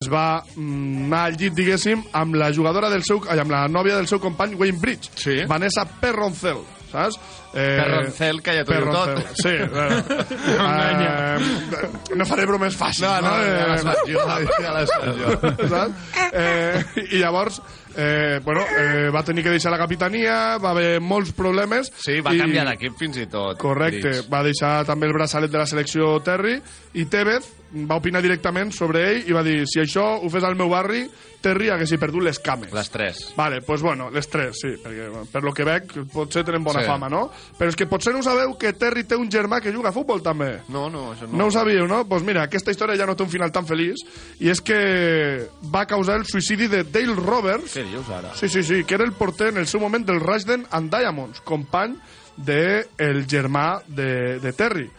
es va mm, anar al llit, diguéssim, amb la jugadora del seu... amb la nòvia del seu company Wayne Bridge, Sí. Vanessa Perroncel, saps? Eh, Perroncel, que ja t'ho diu tot. Sí, bueno, eh, no faré bromes fàcils, No, no, ja les Eh, faig jo, ja les faig jo. saps? Eh, I llavors, eh, bueno, eh, va tenir que deixar la capitania, va haver molts problemes. Sí, va i- canviar d'equip fins i tot. Correcte, Bridge. va deixar també el braçalet de la selecció Terry i Tevez va opinar directament sobre ell i va dir si això ho fes al meu barri, Terry haguessi perdut les cames. Les tres. Vale, pues bueno, les tres, sí, perquè per lo que veig potser tenen bona Sí. fama, no? Però és que potser no sabeu que Terry té un germà que juga a futbol també. No, no, això no. No ho sabíeu, no? Doncs pues mira, aquesta història ja no té un final tan feliç i és que va causar el suïcidi de Dale Roberts Què dius ara? Sí, sí, sí, que era el porter en el seu moment del Rushden and Diamonds, company del el germà de, de Terry.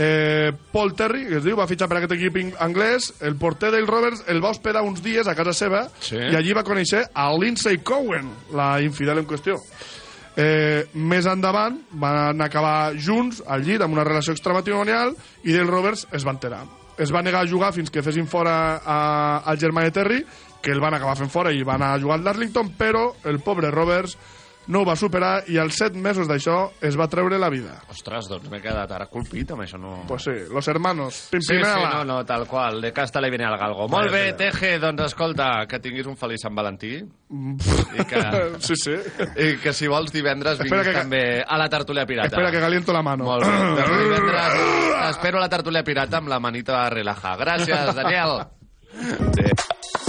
Eh, Paul Terry, que es diu, va fitxar per aquest equip anglès, el porter del Roberts el va hospedar uns dies a casa seva Sí. i allí va conèixer a Lindsay Cohen, la infidel en qüestió. Eh, més endavant van acabar junts al llit amb una relació extramatrimonial i del Roberts es va enterar. Es va negar a jugar fins que fessin fora a, al germà de Terry, que el van acabar fent fora i van a jugar al Darlington, però el pobre Roberts no ho va superar i als set mesos d'això es va treure la vida. Ostres, doncs m'he quedat ara colpit amb això, no... Pues sí, los hermanos. Sí, sí, Pimpinela. no, no, tal qual. De casta le viene al galgo. Molt bé, Teje, doncs escolta, que tinguis un feliç Sant Valentí. I que, sí, sí. I que si vols divendres vinguis Espera que- també a la tertúlia pirata. Espera, que caliento la mano. Molt bé. Doncs divendres espero la tertúlia pirata amb la manita relaja. Gràcies, Daniel. Sí.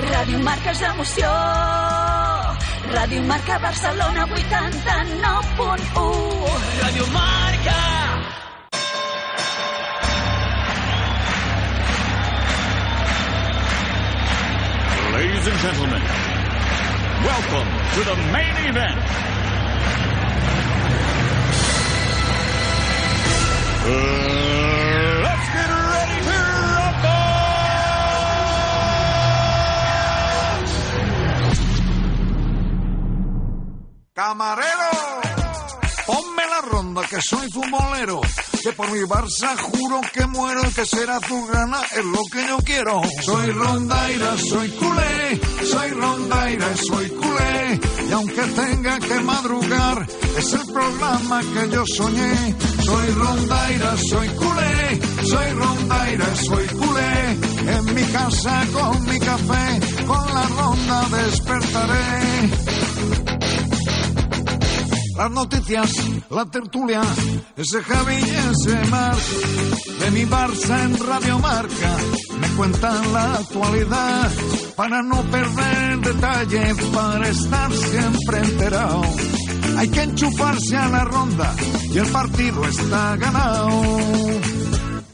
Ràdio Marca és emoció, Ràdio Marca Barcelona 89.1. Ràdio Marca. Ladies and gentlemen, welcome to the main event. Uh, Camarero, ponme la ronda que soy futbolero, que por mi Barça juro que muero que será tu gana es lo que yo quiero. Soy rondaira, soy culé, soy rondaira, soy culé, y aunque tenga que madrugar, es el programa que yo soñé. Soy rondaira, soy culé, soy rondaira, soy culé, en mi casa con mi café, con la ronda despertaré. Las noticias, la tertulia, ese Javi y ese Marc, de mi Barça en Radio Marca, me cuentan la actualidad, para no perder detalle, para estar siempre enterado. Hay que enchufarse a la ronda y el partido está ganado.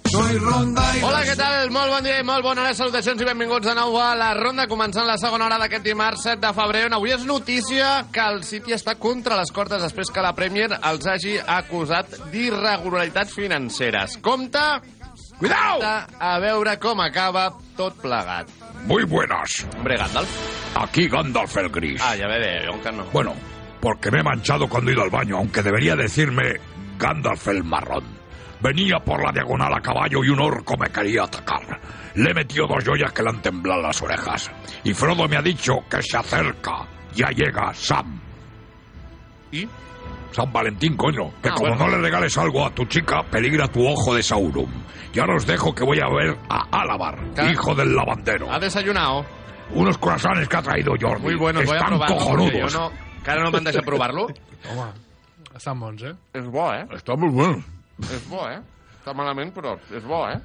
Soy ronda. Hola, què tal? Molt bon dia i molt bona hora, salutacions i benvinguts de nou a la ronda, començant la segona hora d'aquest dimarts 7 de febrer, on avui és notícia que el City està contra les cordes després que la Premier els hagi acusat d'irregularitats financeres. Compte, ¡Cuidado! a veure com acaba tot plegat. Muy buenas. Hombre, Gandalf. Aquí Gandalf el Gris. Ah, ya veré, yo que no. Bueno, porque me he manchado cuando he ido al baño, aunque debería decirme Gandalf el marrón. Venía por la diagonal a caballo y un orco me quería atacar. Le he metido dos joyas que le han temblado las orejas. Y Frodo me ha dicho que se acerca. Ya llega Sam. ¿Y? San Valentín, coño. Que Ah, como bueno. no le regales algo a tu chica, peligra tu ojo de Saurum. Y ahora os dejo que voy a ver a Alabar, Claro. hijo del lavandero. ¿Ha desayunado? unos croissants que ha traído Jordi. Muy bueno, voy a Están provar-lo, perquè cojonudos. jo no, encara no m'han deixat provar-lo. Home, estan bons, eh? És bo, eh? Está muy bueno. Es boa, ¿eh? Està malament, però és bo, eh?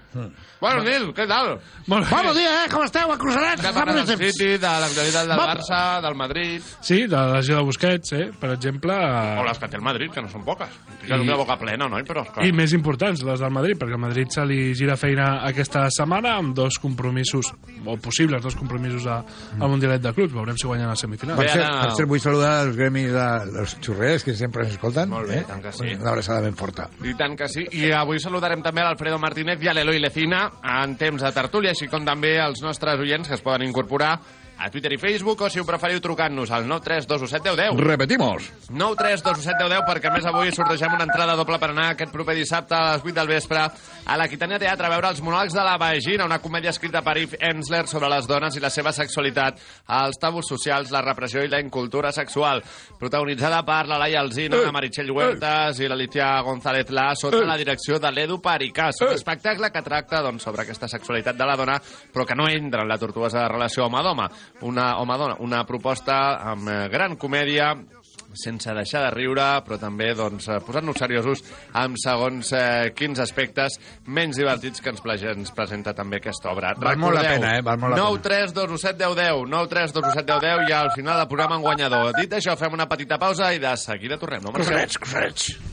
Bueno, Nil, què tal? Molt bé. Buenos días, ¿eh? ¿Cómo esteu, acrusarats? De parlar del City, de l'actualitat del Barça, del Madrid... Sí, de la lesió de Busquets, eh? per exemple. O les que té el Madrid, que no són poques. Ja I- I... la boca plena, noi, però... Que... I més importants, les del Madrid, perquè al Madrid se li gira feina aquesta setmana amb dos compromisos, o possibles dos compromisos a, al Mundialet de Clubs. Veurem si guanyen a semifinals. Bé, Per cert, per cert, vull saludar els gremis de los xurrers que sempre ens escolten. Molt bé, eh? tant que sí. Una abraçada ben forta. I tant que sí. I avui saludarem també l'Alfredo Martínez i l'Eloi Lecina en temps de tertúlia, així com també als nostres oients que es poden incorporar a Twitter i Facebook o, si ho preferiu, trucant-nos al 932171010. Repetimos. 9321710 perquè més avui sortegem una entrada doble per anar aquest proper dissabte a les 8 del vespre a l'Aquitània Teatre a veure els monòlegs de la Vagina, una comèdia escrita per Yves Ensler sobre les dones i la seva sexualitat, els tabús socials, la repressió i la incultura sexual. Protagonitzada per la Laia Alzina, la Meritxell Huertas i l'Alicia González La, sota la direcció de l'Edu Paricàs. Un espectacle que tracta doncs, sobre aquesta sexualitat de la dona, però que no entra en la tortuosa relació home-doma. Una home-dona, una proposta amb eh, gran comèdia, sense deixar de riure, però també doncs, eh, posant-nos seriosos amb segons eh, quins aspectes menys divertits que ens, plage, ens presenta també aquesta obra. Val molt la pena, eh? Val molt la 9 3 2 1 7 10 10 9 3 2 1 7 10 10 i al final del programa en guanyador. Dit això, fem una petita pausa i de seguida tornem. No Cruzarets, cruzarets.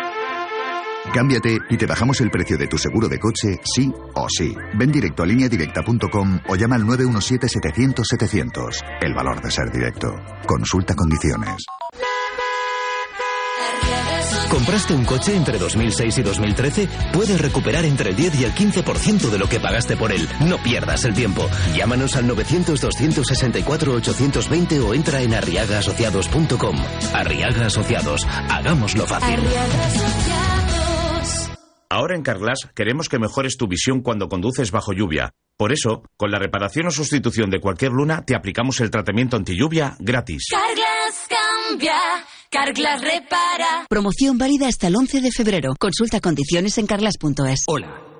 Cámbiate y te bajamos el precio de tu seguro de coche, sí o sí. Ven directo a lineadirecta.com o llama al 917-700-700. El valor de ser directo. Consulta condiciones. ¿Compraste un coche entre 2006 y 2013? Puedes recuperar entre el 10 y el 15% de lo que pagaste por él. No pierdas el tiempo. Llámanos al 900-264-820 o entra en arriagaasociados.com. Arriaga Asociados. Hagámoslo fácil. Ahora en Carglass queremos que mejores tu visión cuando conduces bajo lluvia. Por eso, con la reparación o sustitución de cualquier luna, te aplicamos el tratamiento anti lluvia gratis. Carglass cambia, Carglass repara. Promoción válida hasta el 11 de febrero. Consulta condiciones en carglass.es. Hola,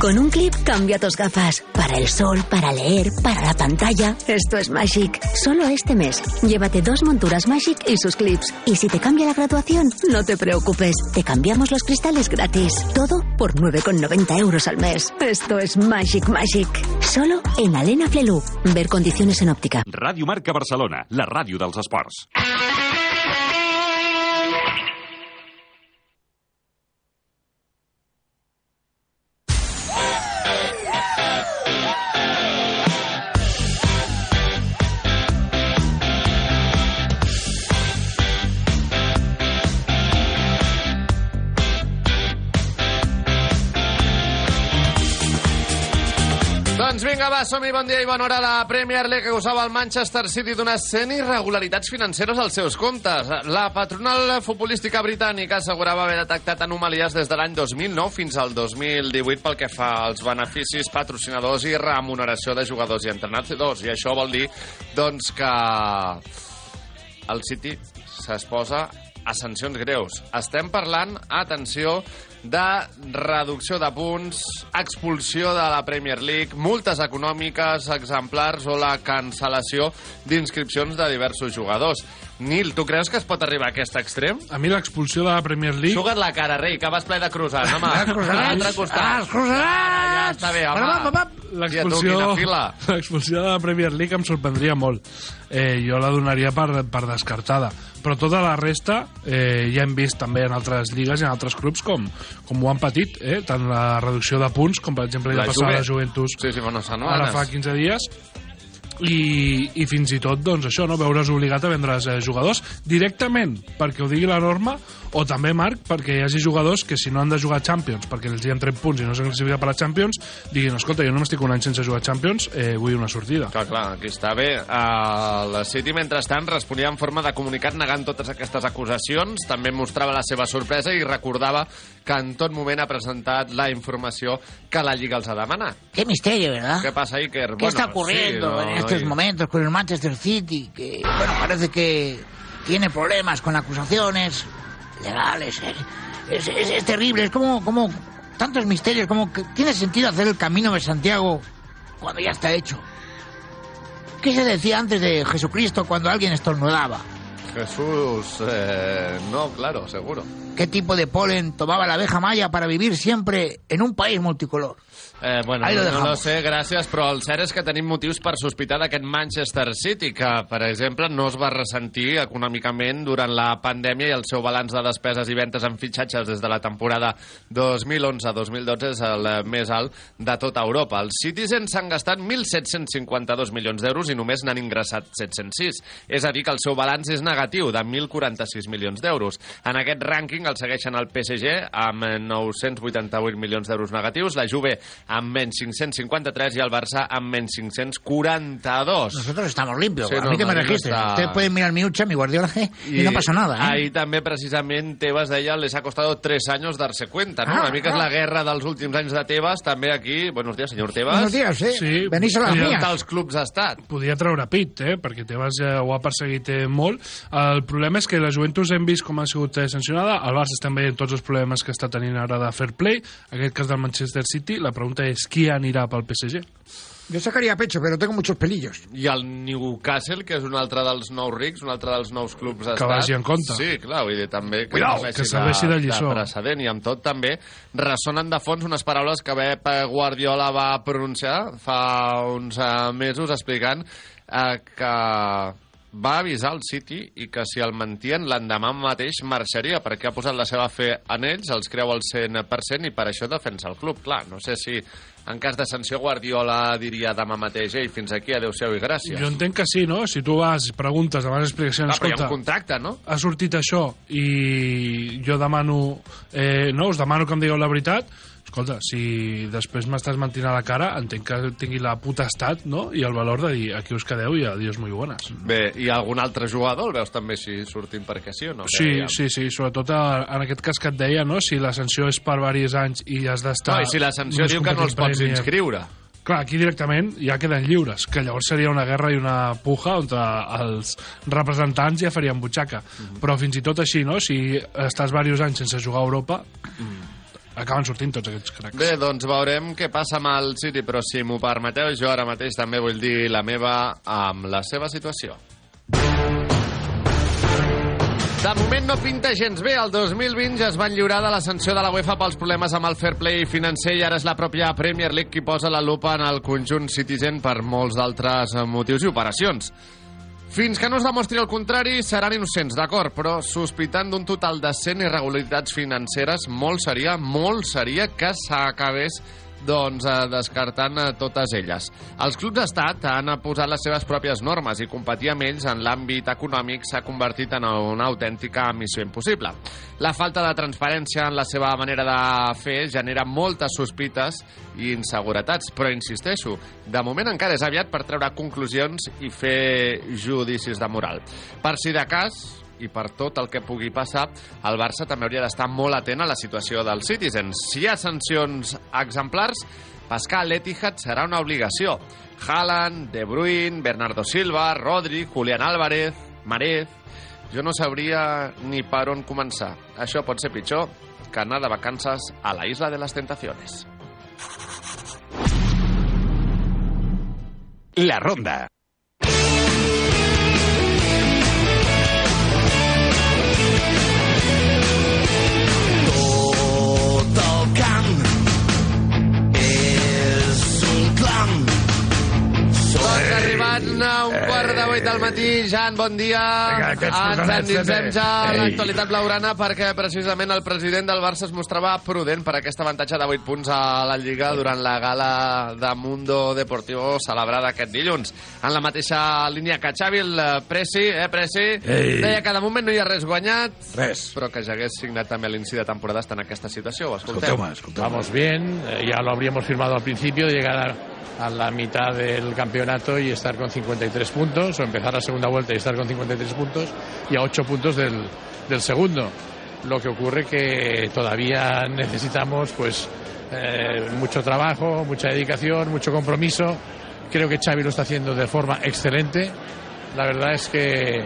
Con un clip cambia tus gafas. Para el sol, para leer, para la pantalla. Esto es Magic. Solo este mes. Llévate dos monturas Magic y sus clips. Y si te cambia la graduación, no te preocupes. Te cambiamos los cristales gratis. Todo por 9,90 euros al mes. Esto es Magic Magic. Solo en Alena Flelu. Ver condiciones en óptica. Ràdio Marca Barcelona, la ràdio dels esports. Vinga, va, som-hi, bon dia i bona hora la Premier League que usava el Manchester City d'unes 100 irregularitats financeres als seus comptes. La patronal futbolística britànica assegurava haver detectat anomalies des de l'any 2009 fins al 2018 pel que fa als beneficis patrocinadors i remuneració de jugadors i entrenadors. I això vol dir, doncs, que el City s'exposa a sancions greus. Estem parlant, atenció, de reducció de punts, expulsió de la Premier League, multes econòmiques exemplars o la cancel·lació d'inscripcions de diversos jugadors. Nil, tu creus que es pot arribar a aquest extrem? A mi l'expulsió de la Premier League... Suga't la cara, rei, que vas ple de home. Ah. A l'altre costat. Ah, els croissants. Ara, ja està bé, home. Pap, pap, pap. L'expulsió l'expulsió de la Premier League em sorprendria molt. Eh, jo la donaria per, per descartada. Però tota la resta eh, ja hem vist també en altres lligues i en altres clubs com, com ho han patit, eh? tant la reducció de punts, com per exemple La passava a Juve. la Juventus Sí, sí, bueno, ara fa 15 dies, i, i fins i tot doncs això, no? veure's obligat a vendre eh, jugadors directament perquè ho digui la norma o també, Marc, perquè hi hagi jugadors que si no han de jugar Champions perquè els hi han tret punts i no s'han classificat per a Champions diguin, escolta, jo no m'estic un any sense jugar Champions eh, vull una sortida. Clar, clar, aquí està bé. Uh, la City, mentrestant, responia en forma de comunicat negant totes aquestes acusacions, també mostrava la seva sorpresa i recordava que en tot moment ha presentat la informació que la Lliga els ha demanat. Qué misterio, ¿verdad? Què passa, Iker? ¿Qué está ocurriendo sí, no, en estos momentos con el Manchester City? Que, bueno, parece que tiene problemas con acusaciones legales. eh. Es, es- es terrible, es como, como tantos misterios, como que tiene sentido hacer el camino de Santiago cuando ya está hecho. ¿Qué se decía antes de Jesucristo cuando alguien estornudaba? Jesús, eh, no, claro, seguro. ¿Qué tipo de polen tomaba la abeja maya para vivir siempre en un país multicolor? Eh, bueno, Ahí lo no, no lo sé, gràcies, però el cert és que tenim motius per sospitar d'aquest Manchester City, que, per exemple, no es va ressentir econòmicament durant la pandèmia i el seu balanç de despeses i ventes en fitxatges des de la temporada 2011-2012 és el eh, més alt de tota Europa. Els Citizens s'han gastat 1.752 milions d'euros i només n'han ingressat 706. És a dir, que el seu balanç és negatiu, de 1.046 milions d'euros. En aquest rànquing el segueixen el PSG amb 988 milions d'euros negatius, la Juve amb menys 553 i el Barça amb menys 542. Nosotros estamos limpios. Sí, a no, mí que me Madrid registren. está- Ustedes pueden mirar mi Ucha, mi Guardiola G, y, no pasa nada. ¿eh? Ahí també, precisament, Tebas deia les ha costado tres años darse cuenta, no? Ah, Una mica és ah. la guerra dels últims anys de Tebas, també aquí... Buenos días, señor Tebas. Buenos días, eh. Sí, Venís a las mías. als clubs ha estat. podia treure pit, eh? perquè Tebas ja ho ha perseguit eh, molt. El problema és que la Juventus hem vist com ha sigut eh, sancionada, el Barça estem veient tots els problemes que està tenint ara de fair play, aquest cas del Manchester City, la pregunta és qui anirà pel PSG? Yo sacaría pecho, pero tengo muchos pelillos. I el Newcastle, que és un altre dels nous rics, un altre dels nous clubs d'estat. vagi en compte. Sí, clar, vull dir, també que, Cuidao, que serveixi de lliçó. de precedent. I amb tot també ressonen de fons unes paraules que Pep Guardiola va pronunciar fa uns eh, mesos explicant eh, que va avisar el City i que si el mantien l'endemà mateix marxaria perquè ha posat la seva fe en ells, els creu al 100% i per això defensa el club. Clar, no sé si en cas de sanció Guardiola diria demà mateix ei, fins aquí, adeu-siau i gràcies. Jo entenc que sí, no? Si tu vas, preguntes, demanes explicacions, Clar, però hi ha escolta, un contracte, no? ha sortit això i jo demano eh, no, us demano que em digueu la veritat escolta, si després m'estàs mentint a la cara entenc que tingui la potestat no? i el valor de dir aquí us quedeu i adiós muy buenas Bé, i algun altre jugador el veus també si sortint perquè sí o no? Sí, Que sí, sí, sobretot en aquest cas que et deia, no? si la sanció és per diversos anys i has d'estar... No, i si la sanció diu que no els pots inscriure. Clar, aquí directament ja queden lliures, que llavors seria una guerra i una puja on els representants ja farien butxaca. Mhm. Però fins i tot així, no? si estàs diversos anys sense jugar a Europa, acaben sortint tots aquests cracs. Bé, doncs veurem què passa amb el City, però si m'ho permeteu, jo ara mateix també vull dir la meva amb la seva situació. De moment no pinta gens bé. El 2020 ja es van lliurar de la sanció de la UEFA pels problemes amb el fair play financer i ara és la pròpia Premier League qui posa la lupa en el conjunt Citizen per molts d'altres motius i operacions. Fins que no es demostri el contrari, seran innocents, d'acord, però sospitant d'un total de 100 irregularitats financeres, molt seria, molt seria que s'acabés doncs, eh, descartant eh, totes elles. Els clubs d'estat han posat les seves pròpies normes i competir amb ells en l'àmbit econòmic s'ha convertit en una autèntica missió impossible. La falta de transparència en la seva manera de fer genera moltes sospites i inseguretats, però insisteixo, de moment encara és aviat per treure conclusions i fer judicis de moral. Per si de cas, i per tot el que pugui passar, el Barça també hauria d'estar molt atent a la situació dels Citizens. Si hi ha sancions exemplars, pescar a l'Etihad serà una obligació. Haaland, De Bruyne, Bernardo Silva, Rodri, Julián Álvarez, Marez... Jo no sabria ni per on començar. Això pot ser pitjor que anar de vacances a la Isla de les Tentaciones. La ronda. Harry un a un quart de vuit del matí, Jan, bon dia. Vinga, Ens endinsem ja a l'actualitat blaugrana perquè precisament el president del Barça es mostrava prudent per aquest avantatge de 8 punts a la Lliga durant la gala de Mundo Deportivo celebrada aquest dilluns. En la mateixa línia que Xavi, el eh, Presi, eh, Presi, Ei. deia que de moment no hi ha res guanyat, Res. però que ja hagués signat també l'inici de temporada està en aquesta situació. Escolteu. Escolteu-me, escolteu-me. Vamos bien, eh, ya lo habríamos firmado al principio de llegar a, a la mitad del campeonato y estar con 53 puntos, o empezar la segunda vuelta y estar con 53 puntos, y a 8 puntos del, del segundo. Lo que ocurre que todavía necesitamos pues eh, mucho trabajo, mucha dedicación, mucho compromiso. Creo que Xavi lo está haciendo de forma excelente. La verdad es que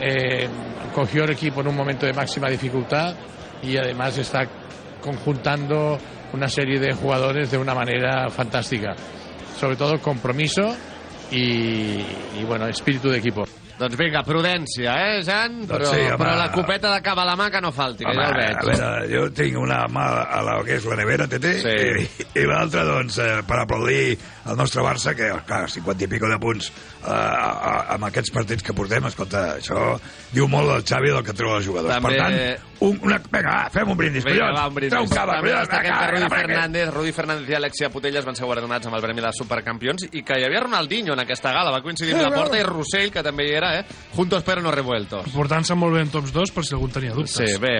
eh, cogió el equipo en un momento de máxima dificultad y además está conjuntando una serie de jugadores de una manera fantástica. Sobre todo compromiso y, y, bueno, espíritu de equipo. Doncs vinga, prudència, eh, Jan? Però, sí, home. però la copeta de cava a la mà que no falti, que Home, ja ho a veig. veure, jo tinc una mà a la que és la nevera, TT, Sí. i, i l'altra, doncs, eh, per aplaudir el nostre Barça, que, clar, 50 i pico de punts eh, a, a, amb aquests partits que portem, escolta, això diu molt del Xavi del que treu els jugadors. També- Per tant, un, una, vinga, va, fem un brindis, Vinga, collons. va, un brindis. Treu un cava, També destaquem que Rudi. Fernández, Rudi Fernández i Alexia Putellas van ser guardonats amb el Premi de Supercampions i que hi havia Ronaldinho en aquesta gala. Va coincidir amb la porta i. Rossell, que també hi era, eh? Juntos pero no revueltos. Portant-se molt bé en tops 2 per si algú en tenia dubtes. Sí, bé.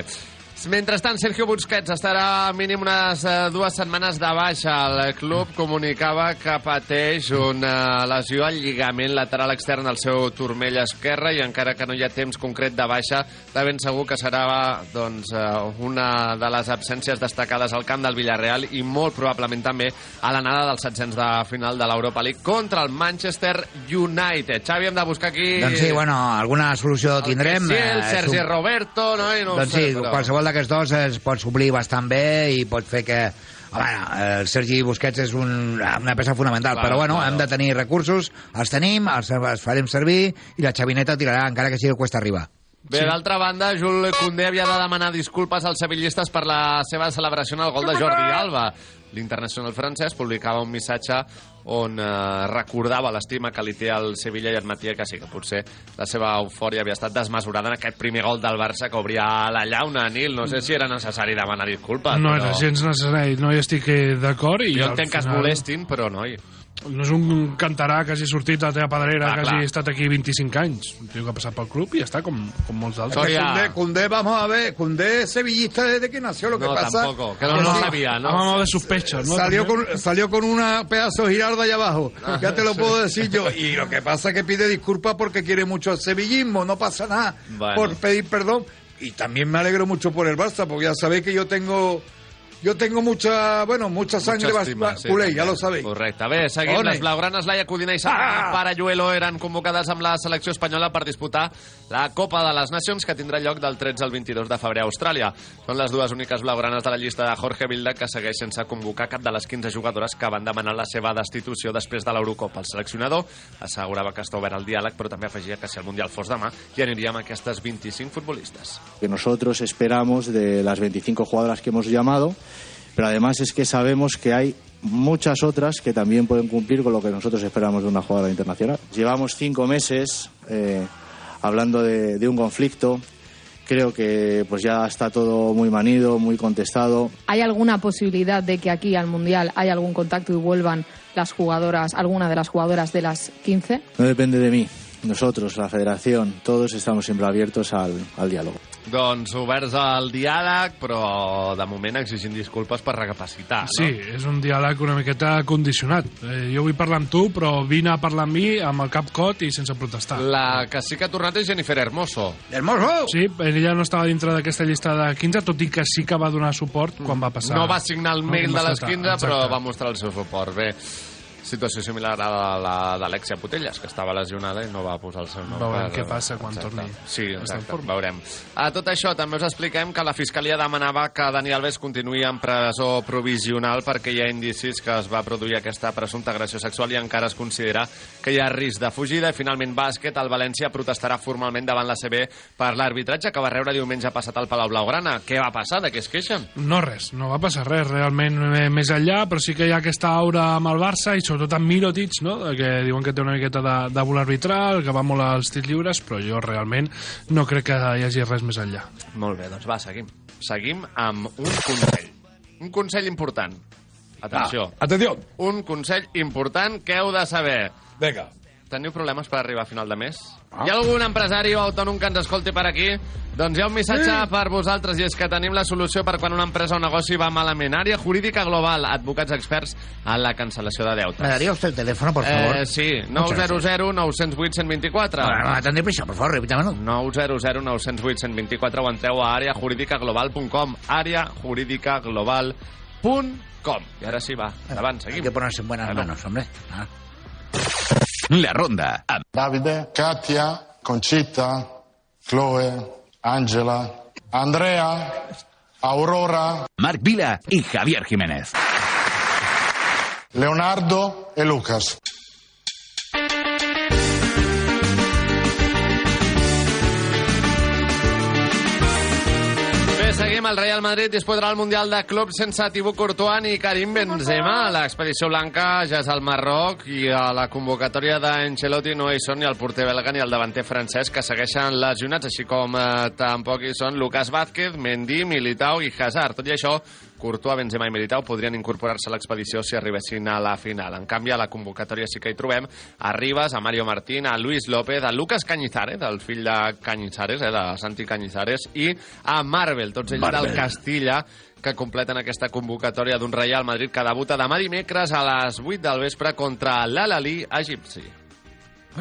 Mentrestant, Sergio Busquets estarà mínim unes eh, dues setmanes de baixa. El club comunicava que pateix una lesió al lligament lateral extern al seu turmell esquerre i encara que no hi ha temps concret de baixa, de ben segur que serà doncs, eh, una de les absències destacades al camp del Villarreal i molt probablement també a l'anada dels setzents de final de l'Europa League contra el Manchester United. Xavi, hem de buscar aquí... Doncs sí, bueno, alguna solució tindrem. Sí, el eh, Sergi és un- Roberto, no? I no doncs sé, sí, però- qualsevol d'aquests dos es pot suplir bastant bé i pot fer que... Home, el Sergi Busquets és un, una peça fonamental, Claro, però bueno, claro. hem de tenir recursos, els tenim, els, els farem servir i la xavineta tirarà, encara que sigui cuesta arriba. Bé, sí. d'altra banda, Jules Koundé havia de demanar disculpes als sevillistes per la seva celebració en el gol de Jordi Alba. L'internacional francès publicava un missatge on eh, recordava l'estima que li té al Sevilla i admetia que sí, que potser la seva eufòria havia estat desmesurada en aquest primer gol del Barça que obria la llauna, Nil. No sé si era necessari demanar disculpes. No però... era gens necessari, no hi estic eh, d'acord. i Jo entenc que es final molestin, però noi... No és un cantarà que hagi sortit de la teva pedrera, Ah, que clar. hagi estat aquí 25 anys. Un tio que ha passat pel club i ja està, com, com molts Es altres. que Koundé, Koundé, vamos a ver, Koundé es sevillista desde que nació, lo que No, pasa... tampoco, que no lo sabía, ¿no? A modo de sospecha, ¿no? Salió con, salió con una pedazo de girarda allá abajo, Ah, ya te lo puedo decir yo. Y lo que pasa es que pide disculpas porque quiere mucho el sevillismo, no pasa nada Bueno. por pedir perdón. Y también me alegro mucho por el Barça, porque ya sabéis que yo tengo... Yo tengo mucha, bueno, mucha sangre estima, sí, culé, també. ya lo sabéis. Correcte. Bé, seguint, Ole. les blaugranes Laia Codina i Sara Ah! Parayuelo eren convocades amb la selecció espanyola per disputar la Copa de les Nacions que tindrà lloc del 13 al 22 de febrer a Austràlia. Són les dues úniques blaugranes de la llista de Jorge Vilda que segueix sense convocar cap de les 15 jugadores que van demanar la seva destitució després de l'Eurocopa. El seleccionador assegurava que està obert al diàleg, però també afegia que si el Mundial fos demà hi aniríem aquestes 25 futbolistes. que nosotros esperamos de las 25 jugadoras que hemos llamado, pero además es que sabemos que hay muchas otras que también pueden cumplir con lo que nosotros esperamos de una jugadora internacional. Llevamos cinco meses eh, hablando de, de un conflicto. Creo que pues ya está todo muy manido, muy contestado. ¿Hay alguna posibilidad de que aquí al Mundial haya algún contacto y vuelvan las jugadoras, alguna de las jugadoras de las 15? No depende de mí. Nosotros, la federación, todos estamos siempre abiertos al, al diálogo. Doncs oberts al diàleg, però de moment exigint disculpes per recapacitar, no? Sí, és un diàleg una miqueta condicionat. Eh, jo vull parlar amb tu, però vine a parlar amb mi amb el cap cot i sense protestar. La que sí que ha tornat és Jennifer Hermoso. Hermoso! Sí, ella no estava dintre d'aquesta llista de 15, tot i que sí que va donar suport quan va passar. No va signar el No, mail va de les estar, 15, però exacte. va mostrar el seu suport. Bé, situació similar a la d'Alexia Putellas, que estava lesionada i no va posar el seu nom. Veurem per- què passa quan Exacte. torni Sí, exacte, veurem. A tot això també us expliquem que la Fiscalia demanava que Dani Alves continuï en presó provisional perquè hi ha indicis que es va produir aquesta presumpta agressió sexual i encara es considera que hi ha risc de fugida. I finalment, bàsquet, el València protestarà formalment davant la CB per l'arbitratge que va rebre diumenge passat al Palau Blaugrana. Què va passar? De què es queixen? No res, no va passar res realment eh, més enllà, però sí que hi ha aquesta aura amb el Barça i sobretot amb Mirotic, no? que diuen que té una miqueta de, de voler arbitral, que va molt als tirs lliures, però jo realment no crec que hi hagi res més enllà. Molt bé, doncs va, seguim. Seguim amb un consell. Un consell important. Atenció. Ah, atenció. Un consell important que heu de saber. Vinga. Teniu problemes per arribar a final de mes? Hi ha algun empresari o autònom que ens escolti per aquí? Doncs hi ha un missatge sí. per vosaltres i és que tenim la solució per quan una empresa o negoci va malament. Àrea jurídica global, advocats experts en la cancel·lació de deutes. ¿Me daría usted el teléfono, por favor? Eh, sí, 900 908 124. Bueno, atendé prisa, por favor, repítamelo. 900 908 124 o entreu a àreajuridicaglobal.com àreajuridicaglobal.com I ara sí, va, endavant, seguim. Hay que ponerse en buenas manos, hombre. Ah. La ronda Davide, Katia, Conchita, Chloe, Angela, Andrea, Aurora, Marc Vila i Javier Jiménez. Leonardo e Lucas. Seguim. El Real Madrid disputarà el Mundial de Clubs sense Thibaut Courtois ni Karim Benzema. L'expedició blanca ja és al Marroc i a la convocatòria d'Ancelotti no hi són ni el porter belga ni el davanter francès que segueixen lesionats, així com eh, tampoc hi són Lucas Vázquez, Mendy, Militao i Hazard. Tot i això, Courtois, Benzema i Militao podrien incorporar-se a l'expedició si arribessin a la final. En canvi, a la convocatòria sí que hi trobem a Ribas, a Mario Martín, a Luis López, a Lucas Cañizares, el fill de Cañizares, eh, de Santi Cañizares, i a Marvel, tots ells Marvel. del Castilla, que completen aquesta convocatòria d'un Real Madrid que debuta demà dimecres a les 8 del vespre contra l'Al-Ali egipci.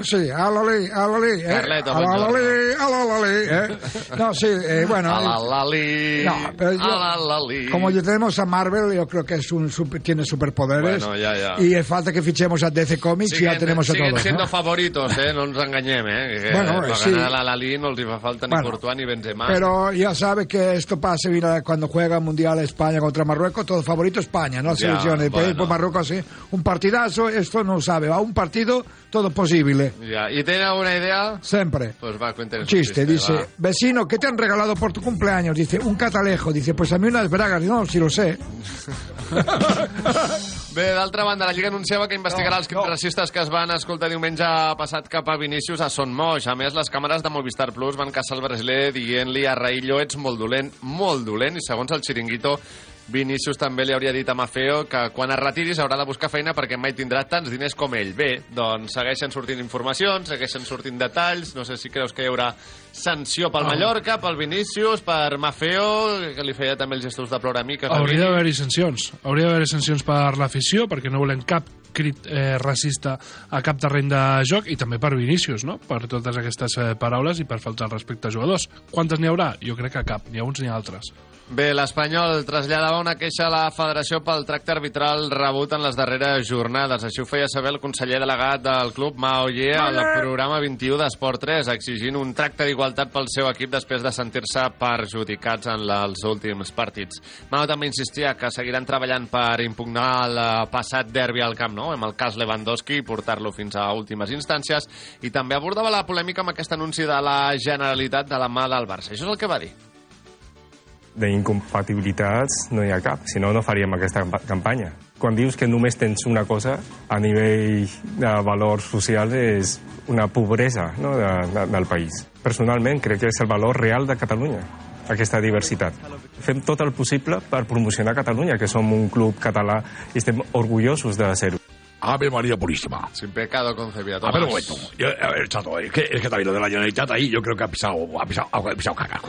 Sí, alali, alali, eh? Carleto, alali, alali, eh? No, sí, eh, bueno. Alalali, No, pero yo- alalali. Como ya tenemos a Marvel, yo creo que es un super- tiene superpoderes. Bueno, ya, ya. Y es falta que fichemos a DC Comics y ya Siguen- tenemos a siguen todos. siendo ¿no? favoritos, eh? No ens enganyem, eh? Que Bueno, per sí. ganar l'Al-Ali no hi fa falta ni Bueno, Courtois ni Benzema. Pero ya sabe que esto pasa, mira, cuando juega Mundial España contra Marruecos, todo favorito España, no la selección. Después bueno. por Marruecos, sí, un partidazo, esto no sabe, va un partido, todo posible. Ja. I tenen alguna idea? Siempre. Pues va, cuéntenos Un un chiste, dice, va. vecino, ¿qué te han regalado por tu cumpleaños? Dice, un catalejo. Dice, pues a mí unas bragas. No, si lo sé. Bé, d'altra banda, la Lliga anunciava que investigarà els crits racistes que es van escoltar diumenge passat cap a Vinícius a Son Moix. A més, les càmeres de Movistar Plus van caçar el brasiler dient-li a Raillo ets molt dolent, molt dolent, i segons el xiringuito, Vinícius també li hauria dit a Mafeo que quan es retiris haurà de buscar feina perquè mai tindrà tants diners com ell. Bé, doncs segueixen sortint informacions, segueixen sortint detalls, no sé si creus que hi haurà sanció pel Ah. Mallorca, pel Vinícius, per Mafeo, que li feia també els gestos de ploramiques. a Hauria Vini. d'haver-hi sancions. Hauria d'haver-hi sancions per l'afició, perquè no volem cap crit eh, racista a cap terreny de joc, i també per Vinícius, no? Per totes aquestes eh, paraules i per faltar el respecte a jugadors. Quantes n'hi haurà? Jo crec que cap, ni a uns ni a altres. Bé, l'Espanyol traslladava una queixa a la federació pel tracte arbitral rebut en les darreres jornades. Així ho feia saber el conseller delegat del club, Mao Ye, al programa 21 d'Esport 3, exigint un tracte d'igualtat pel seu equip després de sentir-se perjudicats en la- els últims partits. Mao també insistia que seguiran treballant per impugnar el passat derbi al Camp Nou, amb el cas Lewandowski, i portar-lo fins a últimes instàncies, i també abordava la polèmica amb aquest anunci de la Generalitat de la mà del Barça. Això és el que va dir. d'incompatibilitats no hi ha cap, si no, no faríem aquesta campa- campanya. Quan dius que només tens una cosa a nivell de valors socials és una pobresa no, de, de, del país. Personalment crec que és el valor real de Catalunya, aquesta diversitat. Fem tot el possible per promocionar Catalunya, que som un club català i estem orgullosos de ser-ho. Ave María Purísima. Sin pecado concebida. A ver un momento. Yo, a ver, chato, es que, es que también lo de la Generalitat ahí yo creo que ha pisado, ha pisado, ha pisado caca,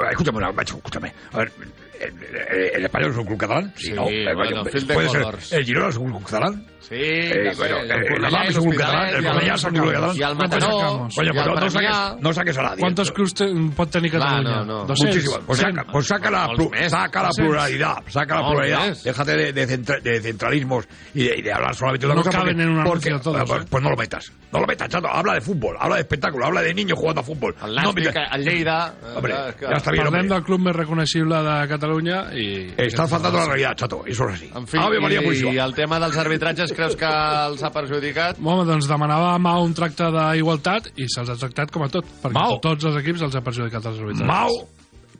ver, escúchame, una- macho, escúchame. A ver, ¿el, el- el español es un club catalán? Sí, ¿no? Eh, bueno, oye, fill de ¿Puede ser el Girona es un club catalán? Sí, Eh, bueno, eh, Alam i es un catalán, el Cornellà es un catalán. i el ¿Cuántos Mataró, pues el no, no saques, no saques a nadie. Quantos clubs te, pot tenir Catalunya? no, no. 200? Muchísimo. Pues saca, pues saca la, saca la 200. pluralidad, saca la pluralidad. Déjate de, de centra- de centralismos y de, y de hablar solamente de una No cosa. caben porque- en un porque- todos, pues, ¿eh? pues no lo metas. No lo metas, chato. Habla de fútbol, habla de espectáculo, habla de niños jugando a fútbol. El no el Lleida... Hombre, clar, és que- ya está bien, Parlem del club més reconeixible de Catalunya i... Estás faltando a la realidad, chato. Eso es así. En fi, i el tema dels arbitratges creus que els ha perjudicat? Home, doncs demanava a Mao un tracte d'igualtat i se'ls ha tractat com a tot, perquè Mao. a tots els equips els ha perjudicat els arbitratges. Mao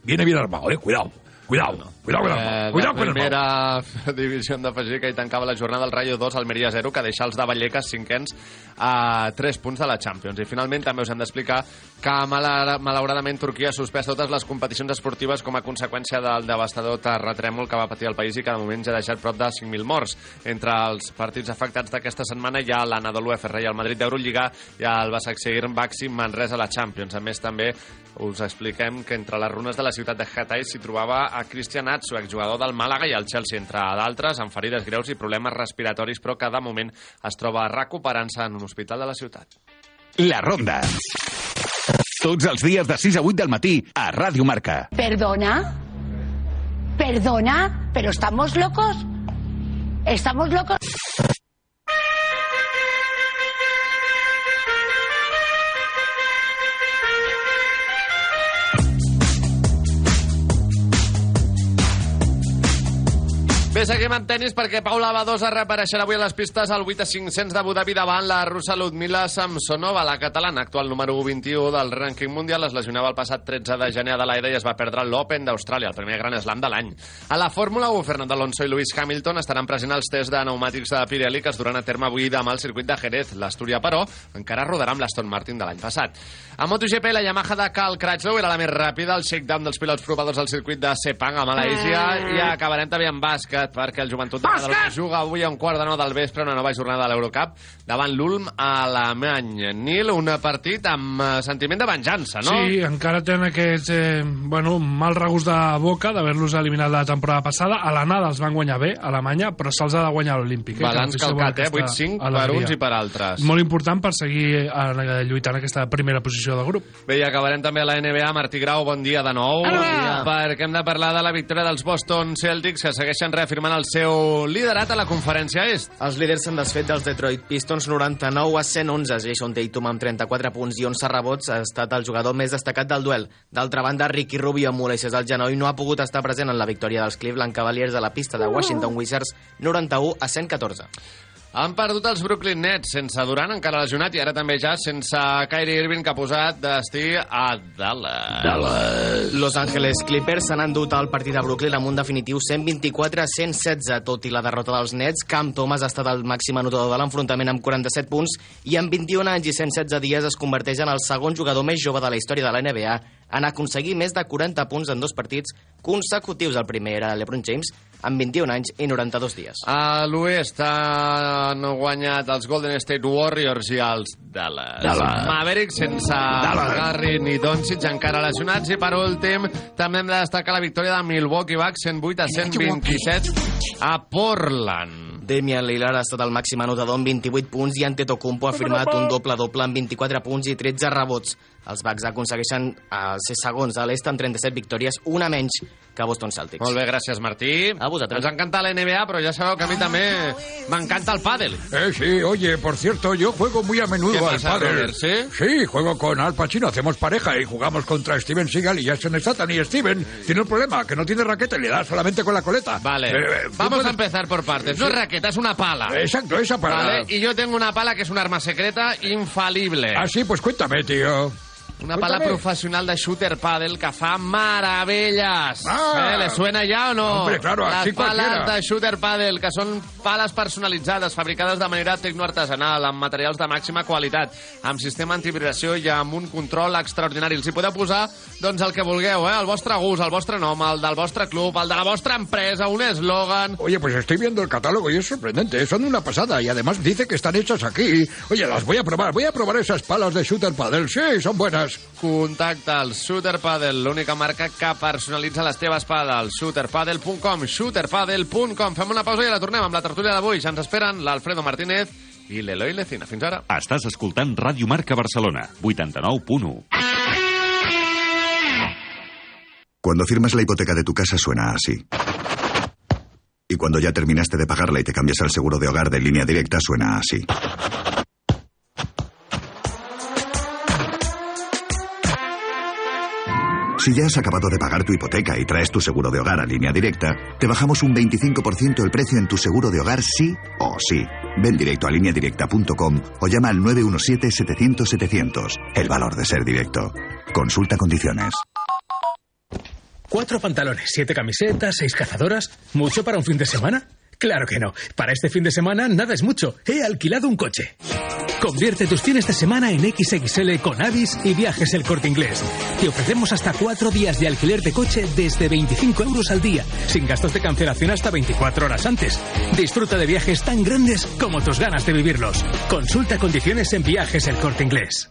viene bien armado, eh, cuidado. Cuidado, cuidado, cuidado. Eh, cuidado la el primera divisió hem d'afegir que hi tancava la jornada el Rayo 2, Almeria 0, que deixa els de Vallecas cinquens a 3 punts de la Champions. I finalment també us hem d'explicar que mala- malauradament Turquia ha suspès totes les competicions esportives com a conseqüència del devastador terratrèmol que va patir el país i que de moment ja ha deixat prop de 5.000 morts. Entre els partits afectats d'aquesta setmana hi ha l'Anadolu F Real Madrid d'Eurolliga i el Basaksehir Baxi Manresa a la Champions. A més, també us expliquem que entre les runes de la ciutat de Hatay s'hi trobava a Christian Atsu, exjugador del Màlaga i el Chelsea, entre d'altres, amb ferides greus i problemes respiratoris, però que de moment es troba recuperant-se en un hospital de la ciutat. La Ronda. Tots els dies de 6 a 8 del matí a Ràdio Marca. ¿Perdona? ¿Perdona? ¿Pero estamos locos? ¿Estamos locos? Bé, seguim amb tennis perquè Paula Badosa reapareixerà avui a les pistes al 8 a 500 d'Abu Dhabi davant la russa Ludmila Samsonova, la catalana, actual número 21 del rànquing mundial. Es lesionava el passat 13 de gener a Adelaida i es va perdre l'Open d'Austràlia, el primer gran slam de l'any. A la Fórmula 1, Fernando Alonso i Lewis Hamilton estaran presents als tests de pneumàtics de Pirelli que es duran a terme avui demà al circuit de Jerez. L'Astúria, però, encara rodarà amb l'Aston Martin de l'any passat. A MotoGP, la Yamaha de Cal Crutchlow era la més ràpida, el shakedown dels pilots provadors al circuit de Sepang, a Malàisia, i acabarem també amb bàsquet, perquè el Joventut de Badalona juga avui a un quart de nou del vespre una nova jornada de l'Eurocup davant l'Ulm alemany. Nil, un partit amb eh, sentiment de venjança, no? Sí, encara tenen aquest eh, bueno, mal regust de boca d'haver-los eliminat la temporada passada. A l'anada els van guanyar bé, a Alemanya, però se'ls ha de guanyar l'Olímpic. Balanç que ens deixa calcat, eh? aquesta 8-5 per uns i per altres. Molt important per seguir eh, lluitant aquesta primera posició de grup. Bé, i acabarem també a la NBA. Martí Grau, bon dia de nou. Bon dia. Perquè hem de parlar de la victòria dels Boston Celtics, que segueixen reafirmant el seu liderat a la conferència est. Els líders s'han desfet dels Detroit Pistons 99 a 111. Jason Tatum amb 34 punts i 11 rebots ha estat el jugador més destacat del duel. D'altra banda, Ricky Rubio amb molèsties al genoll no ha pogut estar present en la victòria dels Cleveland Cavaliers a la pista de Washington Wizards 91 a 114. Han perdut els Brooklyn Nets sense Durant, encara lesionat, i ara també ja sense Kyrie Irving, que ha posat destí a Dallas. Los Angeles Clippers s'han endut al partit de Brooklyn amb un definitiu 124 a 116. Tot i la derrota dels Nets, Cam Thomas ha estat el màxim anotador de l'enfrontament amb 47 punts i amb 21 anys i 116 dies es converteix en el segon jugador més jove de la història de la NBA en aconseguir més de 40 punts en dos partits consecutius. El primer era LeBron James, amb 21 anys i 92 dies. A l'oest han guanyat els Golden State Warriors i els Dallas. Dallas. Mavericks sense Dallas. Garri ni Doncic encara lesionats. I per últim, també hem de destacar la victòria de Milwaukee Bucks 108 a 127 a Portland. Damian Lillard ha estat el màxim anotador amb 28 punts i Antetokounmpo ha firmat un doble-doble amb 24 punts i 13 rebots. Els Bucks aconsegueixen eh, ser segons a l'est amb 37 victòries, una menys que Boston Celtics. Molt bé, gràcies, Martí. A vosaltres. Ens encanta la NBA, però ja sabeu que a mi també m'encanta el pàdel. Eh, sí, oye, por cierto, yo juego muy a menudo ¿Qué al pasa, pádel. Robert, sí? Sí, juego con Al Pacino, hacemos pareja y jugamos contra Steven Seagal y Jason Statham y Steven tiene un problema, que no tiene raqueta y le da solamente con la coleta. Vale, Eh, eh, vamos a empezar por partes. No es raqueta, es una pala. Exacto, esa pala. Vale, y yo tengo una pala que es un arma secreta infalible. Ah, sí, pues cuéntame, tío. Una pala Cuéntame. professional de shooter paddle que fa meravelles. Ah. eh, ¿Le suena ya o no? Hombre, claro, así Les pales cualquiera. de shooter paddle, que són pales personalitzades, fabricades de manera tecnoartesanal, amb materials de màxima qualitat, amb sistema antivibració i amb un control extraordinari. Els hi podeu posar doncs, el que vulgueu, eh? el vostre gust, el vostre nom, el del vostre club, el de la vostra empresa, un eslògan... Oye, pues estoy viendo el catálogo y es sorprendente, son una pasada y además dice que están hechas aquí. Oye, las voy a probar, voy a probar esas palas de shooter paddle, sí, son buenas. Contacta el Shooter Paddle, l'única marca que personalitza les teves paddles. shooterpaddle.com, shooterpaddle.com. Fem una pausa i la tornem amb la tertúlia d'avui. Ja ens esperen l'Alfredo Martínez i l'Eloi Lecina. Fins ara. Estàs escoltant Ràdio Marca Barcelona, 89.1. Cuando firmas la hipoteca de tu casa suena así. Y cuando ya terminaste de pagarla y te cambias al seguro de hogar de línea directa suena así. Si ya has acabado de pagar tu hipoteca y traes tu seguro de hogar a línea directa, te bajamos un 25% el precio en tu seguro de hogar sí o sí. Ven directo a lineadirecta.com o llama al 917-700-700. El valor de ser directo. Consulta condiciones. Cuatro pantalones, siete camisetas, seis cazadoras. ¿Mucho para un fin de semana? Claro que no. Para este fin de semana nada es mucho. He alquilado un coche. Convierte tus fines de semana en XXL con Avis y Viajes El Corte Inglés. Te ofrecemos hasta cuatro días de alquiler de coche desde 25 euros al día, sin gastos de cancelación hasta 24 horas antes. Disfruta de viajes tan grandes como tus ganas de vivirlos. Consulta condiciones en Viajes El Corte Inglés.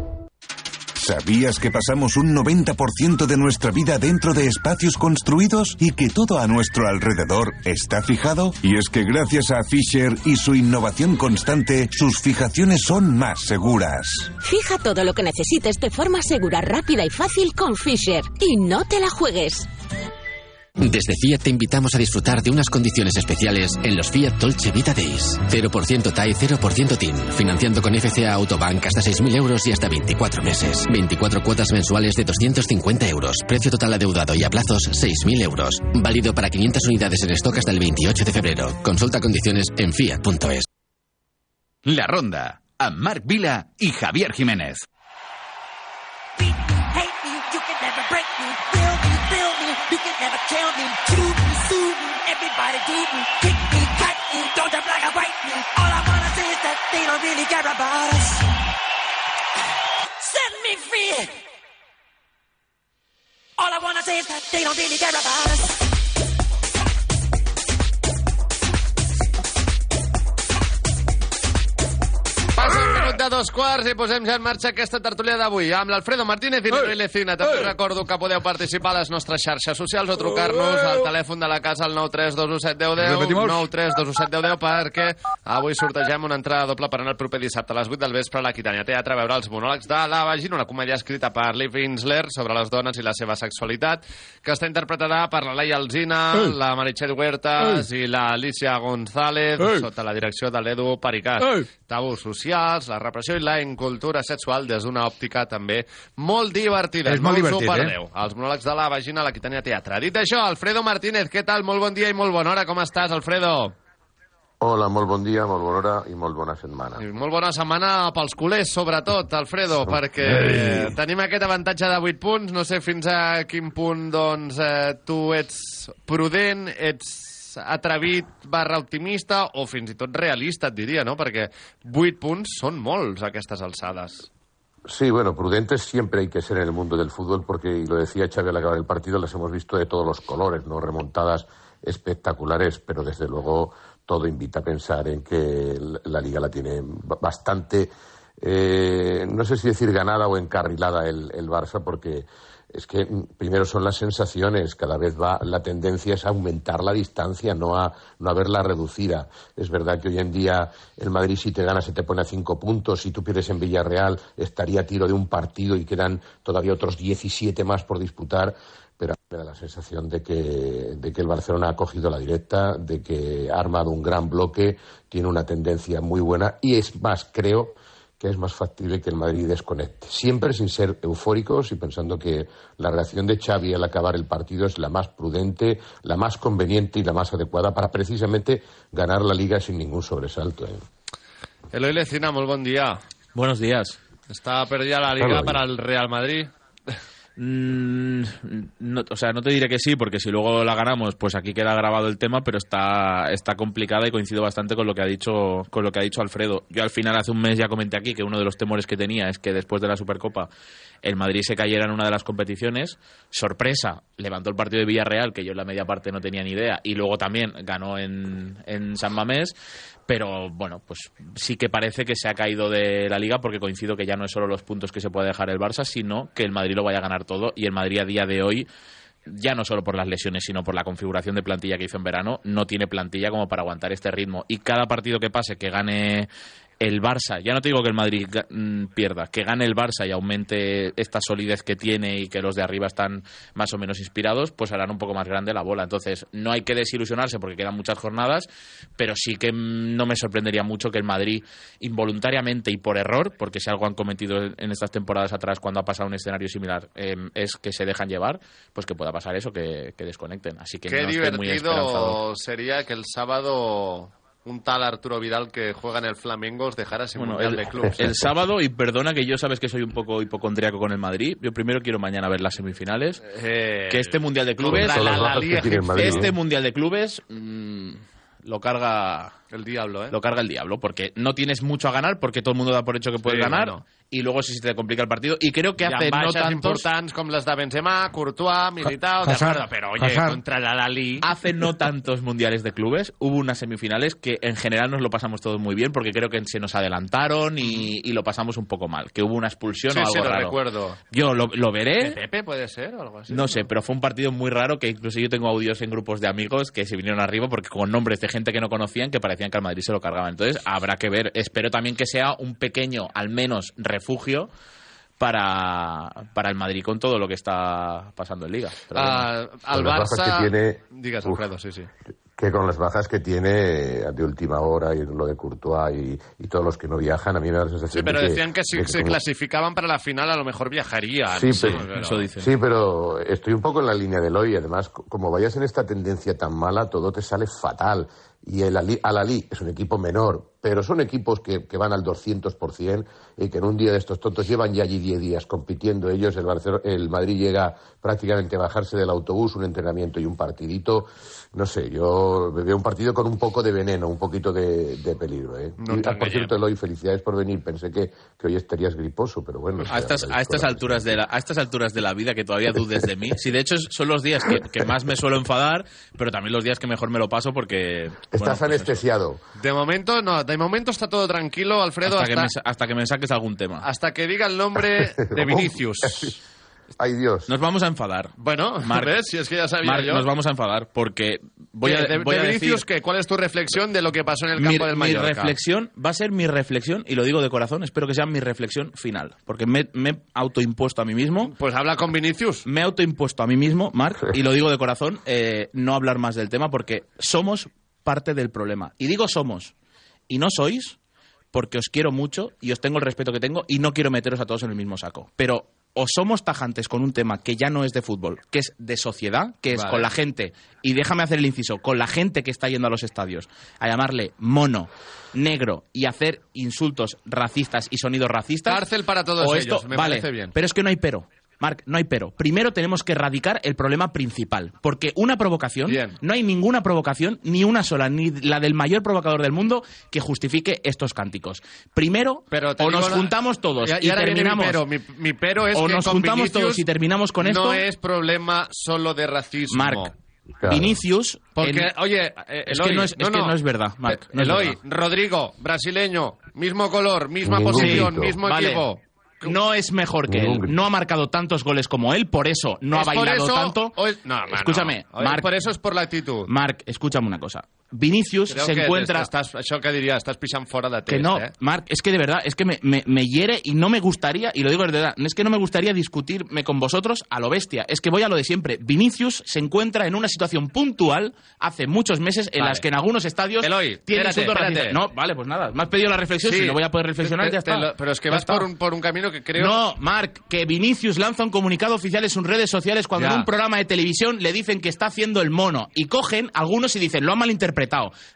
¿Sabías que pasamos un 90% de nuestra vida dentro de espacios construidos y que todo a nuestro alrededor está fijado? Y es que gracias a Fisher y su innovación constante, sus fijaciones son más seguras. Fija todo lo que necesites de forma segura, rápida y fácil con Fisher. Y no te la juegues. Desde Fiat te invitamos a disfrutar de unas condiciones especiales en los Fiat Dolce Vita Days. 0% TAI, 0% TIN. Financiando con FCA Autobank hasta 6.000 euros y hasta 24 meses. 24 cuotas mensuales de 250 euros. Precio total adeudado y a plazos 6.000 euros. Válido para 500 unidades en stock hasta el 28 de febrero. Consulta condiciones en fiat.es. La Ronda, a Marc Vila y Javier Jiménez. Everybody me, kick me, cut me, don't jump like a white. All I wanna say is that they don't really care about us. Set me free. All I wanna say is that they don't really care about us. Un minut de dos quarts i posem ja en marxa aquesta tertúlia d'avui amb l'Alfredo Martínez i l'Enrique Lecina. També us recordo que podeu participar a les nostres xarxes socials o trucar-nos al telèfon de la casa al 932171010 Repetimos. 932171010 perquè avui sortegem una entrada doble per anar el proper dissabte a les 8 del vespre a l'Aquitània Teatre a veure els monòlegs de la vagina, una comèdia escrita per Liv Insler sobre les dones i la seva sexualitat, que està interpretada per la Laia Alzina, Ei. la Meritxell Huertas i la Alicia González, Ei. sota la direcció de l'Edu Pericàs. Ei. Tabús socials, la repressió i la incultura sexual des d'una òptica també molt divertida. És molt no divertit, eh? Els monòlegs de la vagina a l'Aquitània Teatre. Dit això, Alfredo Martínez, què tal? Molt bon dia i molt bona hora. Com estàs, Alfredo? Hola, molt bon dia, molt bona hora i molt bona setmana. I molt bona setmana pels culers, sobretot, Alfredo, perquè Ei. tenim aquest avantatge de 8 punts. No sé fins a quin punt, doncs, eh, tu ets prudent, ets atrevit barra optimista o fins realista, et no? Perquè 8 punts són molts aquestes alçades. Sí, bueno, prudentes siempre hay que ser en el mundo del fútbol porque, y lo decía Xavi al acabar el partido, las hemos visto de todos los colores, ¿no? Remontadas espectaculares, pero desde luego todo invita a pensar en que la- liga la tiene ba- bastante, eh, no sé si decir ganada o encarrilada el, el Barça, porque es que mm, primero son las sensaciones, cada vez va la tendencia es aumentar la distancia, no a, no a verla reducida. Es verdad que hoy en día el Madrid si te gana se te pone a cinco puntos, si tú pierdes en Villarreal estaría a tiro de un partido y quedan todavía otros 17 más por disputar, pero me da la sensación de que, de que el Barcelona ha cogido la directa, de que ha armado un gran bloque, tiene una tendencia muy buena y es más, creo que es más factible que el Madrid desconecte. Siempre sin ser eufóricos y pensando que la reacción de Xavi al acabar el partido es la más prudente, la más conveniente y la más adecuada para precisamente ganar la liga sin ningún sobresalto. ¿eh? Eloy Lecina, molt bon dia. Buenos días. Està perdida la Liga para el Real Madrid. Mm, no, o sea, no te diré que sí, porque si luego la ganamos, pues aquí queda grabado el tema, pero está, está complicada y coincido bastante con lo que ha dicho, con lo que ha dicho Alfredo. Yo al final hace un mes ya comenté aquí que uno de los temores que tenía es que después de la Supercopa el Madrid se cayera en una de las competiciones. Sorpresa, levantó el partido de Villarreal, que yo en la media parte no tenía ni idea, y luego también ganó en, en San Mamés. Pero bueno, pues sí que parece que se ha caído de la liga porque coincido que ya no es solo los puntos que se puede dejar el Barça, sino que el Madrid lo vaya a ganar todo y el Madrid a día de hoy ya no solo por las lesiones, sino por la configuración de plantilla que hizo en verano, no tiene plantilla como para aguantar este ritmo. Y cada partido que pase que gane el Barça, ya no te digo que el Madrid mm, pierda, que gane el Barça y aumente esta solidez que tiene y que los de arriba están más o menos inspirados, pues harán un poco más grande la bola. Entonces, no hay que desilusionarse porque quedan muchas jornadas, pero sí que no me sorprendería mucho que el Madrid involuntariamente y por error, porque si algo han cometido en estas temporadas atrás cuando ha pasado un escenario similar, eh, es que se dejan llevar, pues que pueda pasar eso, que, que desconecten. Así que Qué no muy divertido sería que el sábado un tal Arturo Vidal que juega en el Flamengo os dejara sin Bueno, Mundial el, de Clubs. el sábado, y perdona que yo sabes que soy un poco hipocondriaco con el Madrid, yo primero quiero mañana ver las semifinales. Eh, que este Mundial de Clubes, contra la- la Liga este. Mundial de Clubes mm, lo carga el diablo, ¿eh? lo carga el diablo, porque no tienes mucho a ganar, porque todo el mundo da por hecho que puedes Sí, ganar, bueno. y luego sí se te complica el partido. Y creo que hace no tantos... importants com les de Benzema, Courtois, Militao, de acuerdo, pero oye, Hazard. contra la Lali... Hace no tantos mundiales de clubes hubo unas semifinales que en general nos lo pasamos todos muy bien porque creo que se nos adelantaron y, y lo pasamos un poco mal. Que hubo una expulsión Sí, o algo sí, lo raro. recuerdo. Yo lo, lo veré. ¿De Pepe puede ser o algo así? No sé, pero fue un partido muy raro que incluso yo tengo audios en grupos de amigos que se vinieron arriba porque con nombres de gente que no conocían que parecían que al Madrid se lo cargaban. Entonces habrá que ver. Espero también que sea un pequeño, al menos, refugio para, para el Madrid con todo lo que está pasando en Liga. Pero Ah, bueno. al Con las bajas Barça... que tiene- Uf. Alfredo, sí, sí. que con las bajas que tiene de última hora y lo de Courtois y, y todos los que no viajan, a mí me da la sensación Sí, pero de decían que si de se como- clasificaban para la final a lo mejor viajarían. Sí, pero, sí, pero estoy un poco en la línea del hoy. Además, co- como vayas en esta tendencia tan mala, todo te sale fatal. Y el Ali, Al Ali es un equipo menor, pero son equipos que, que van al 200% y que en un día de estos tontos llevan ya allí 10 días compitiendo ellos. El, el Madrid llega prácticamente a bajarse del autobús, un entrenamiento y un partidito. No sé, yo veo un partido con un poco de veneno, un poquito de, de peligro. ¿eh? No Y, por cierto, Eloy, felicidades por venir. Pensé que, que hoy estarías griposo, pero bueno. A estas, a estas alturas de la, a estas alturas de la vida que todavía dudes de mí. Si de hecho son los días que, que más me suelo enfadar, pero también los días que mejor me lo paso porque Estás bueno, pues anestesiado. De momento, no, de momento está todo tranquilo, Alfredo, hasta, hasta, que me, sa- hasta que me saques algún tema. hasta que diga el nombre de Vinicius. Ay, Dios. Nos vamos a enfadar. Bueno, Marc, ¿ves? Si es que ya sabía Marc, yo. nos vamos a enfadar porque voy a, de, voy de a decir... ¿qué? ¿cuál es tu reflexión de lo que pasó en el Mi, campo del mi Mallorca? reflexión va a ser mi reflexión, y lo digo de corazón, espero que sea mi reflexión final, porque me, me he autoimpuesto a mí mismo. Pues habla con Vinicius. Me he autoimpuesto a mí mismo, Marc, y lo digo de corazón, eh, no hablar más del tema porque somos parte del problema. Y digo somos, y no sois, porque os quiero mucho y os tengo el respeto que tengo y no quiero meteros a todos en el mismo saco. Pero o somos tajantes con un tema que ya no es de fútbol, que es de sociedad, que es Vale. con la gente, y déjame hacer el inciso, con la gente que está yendo a los estadios, a llamarle mono, negro y hacer insultos racistas y sonidos racistas. Cárcel para todos o ellos, esto- me vale, parece bien. Pero es que no hay pero. Marc, no hay pero. Primero tenemos que erradicar el problema principal. Porque una provocación, no hay ninguna provocación, ni una sola, ni la del mayor provocador del mundo, que justifique estos cánticos. Primero, te o nos la- juntamos todos Y- y y, ahora viene mi terminamos. pero. Mi, mi pero es o que nos con juntamos Vinicius todos y terminamos con esto. No es problema solo de racismo. Marc, Vinicius. Porque, en- oye, eh, es Eloy, que no es, es que no es verdad, Marc. no es Eloy, verdad. Rodrigo, brasileño, mismo color, misma Ningún posición, mismo Vale. equipo. No es mejor que él. No ha marcado tantos goles como él, por eso no ha bailado eso- tanto. es- no, mano. Escúchame, Marc. Por eso es por la actitud. Marc, escúchame una cosa. Vinicius Creo se que encuentra... Estás, això que diria, estàs pixant fora de Que test, no, eh? Marc, es que de verdad, es que me, me- me hiere y no me gustaría, y lo digo de verdad, es que no me gustaría discutirme con vosotros a lo bestia. Es que voy a lo de siempre. Vinicius se encuentra en una situación puntual hace muchos meses en Vale. las que en algunos estadios Eloy, tiene espérate. No, vale, pues nada. Me has pedido la reflexión, Sí. si no voy a poder reflexionar, Te- ya está. lo- pero es que Ya vas por un, por un camino que creo... No, Marc, que Vinicius lanza un comunicado oficial en sus redes sociales cuando Ya. en un programa de televisión le dicen que está haciendo el mono. Y cogen algunos y dicen, lo han malinterpretado.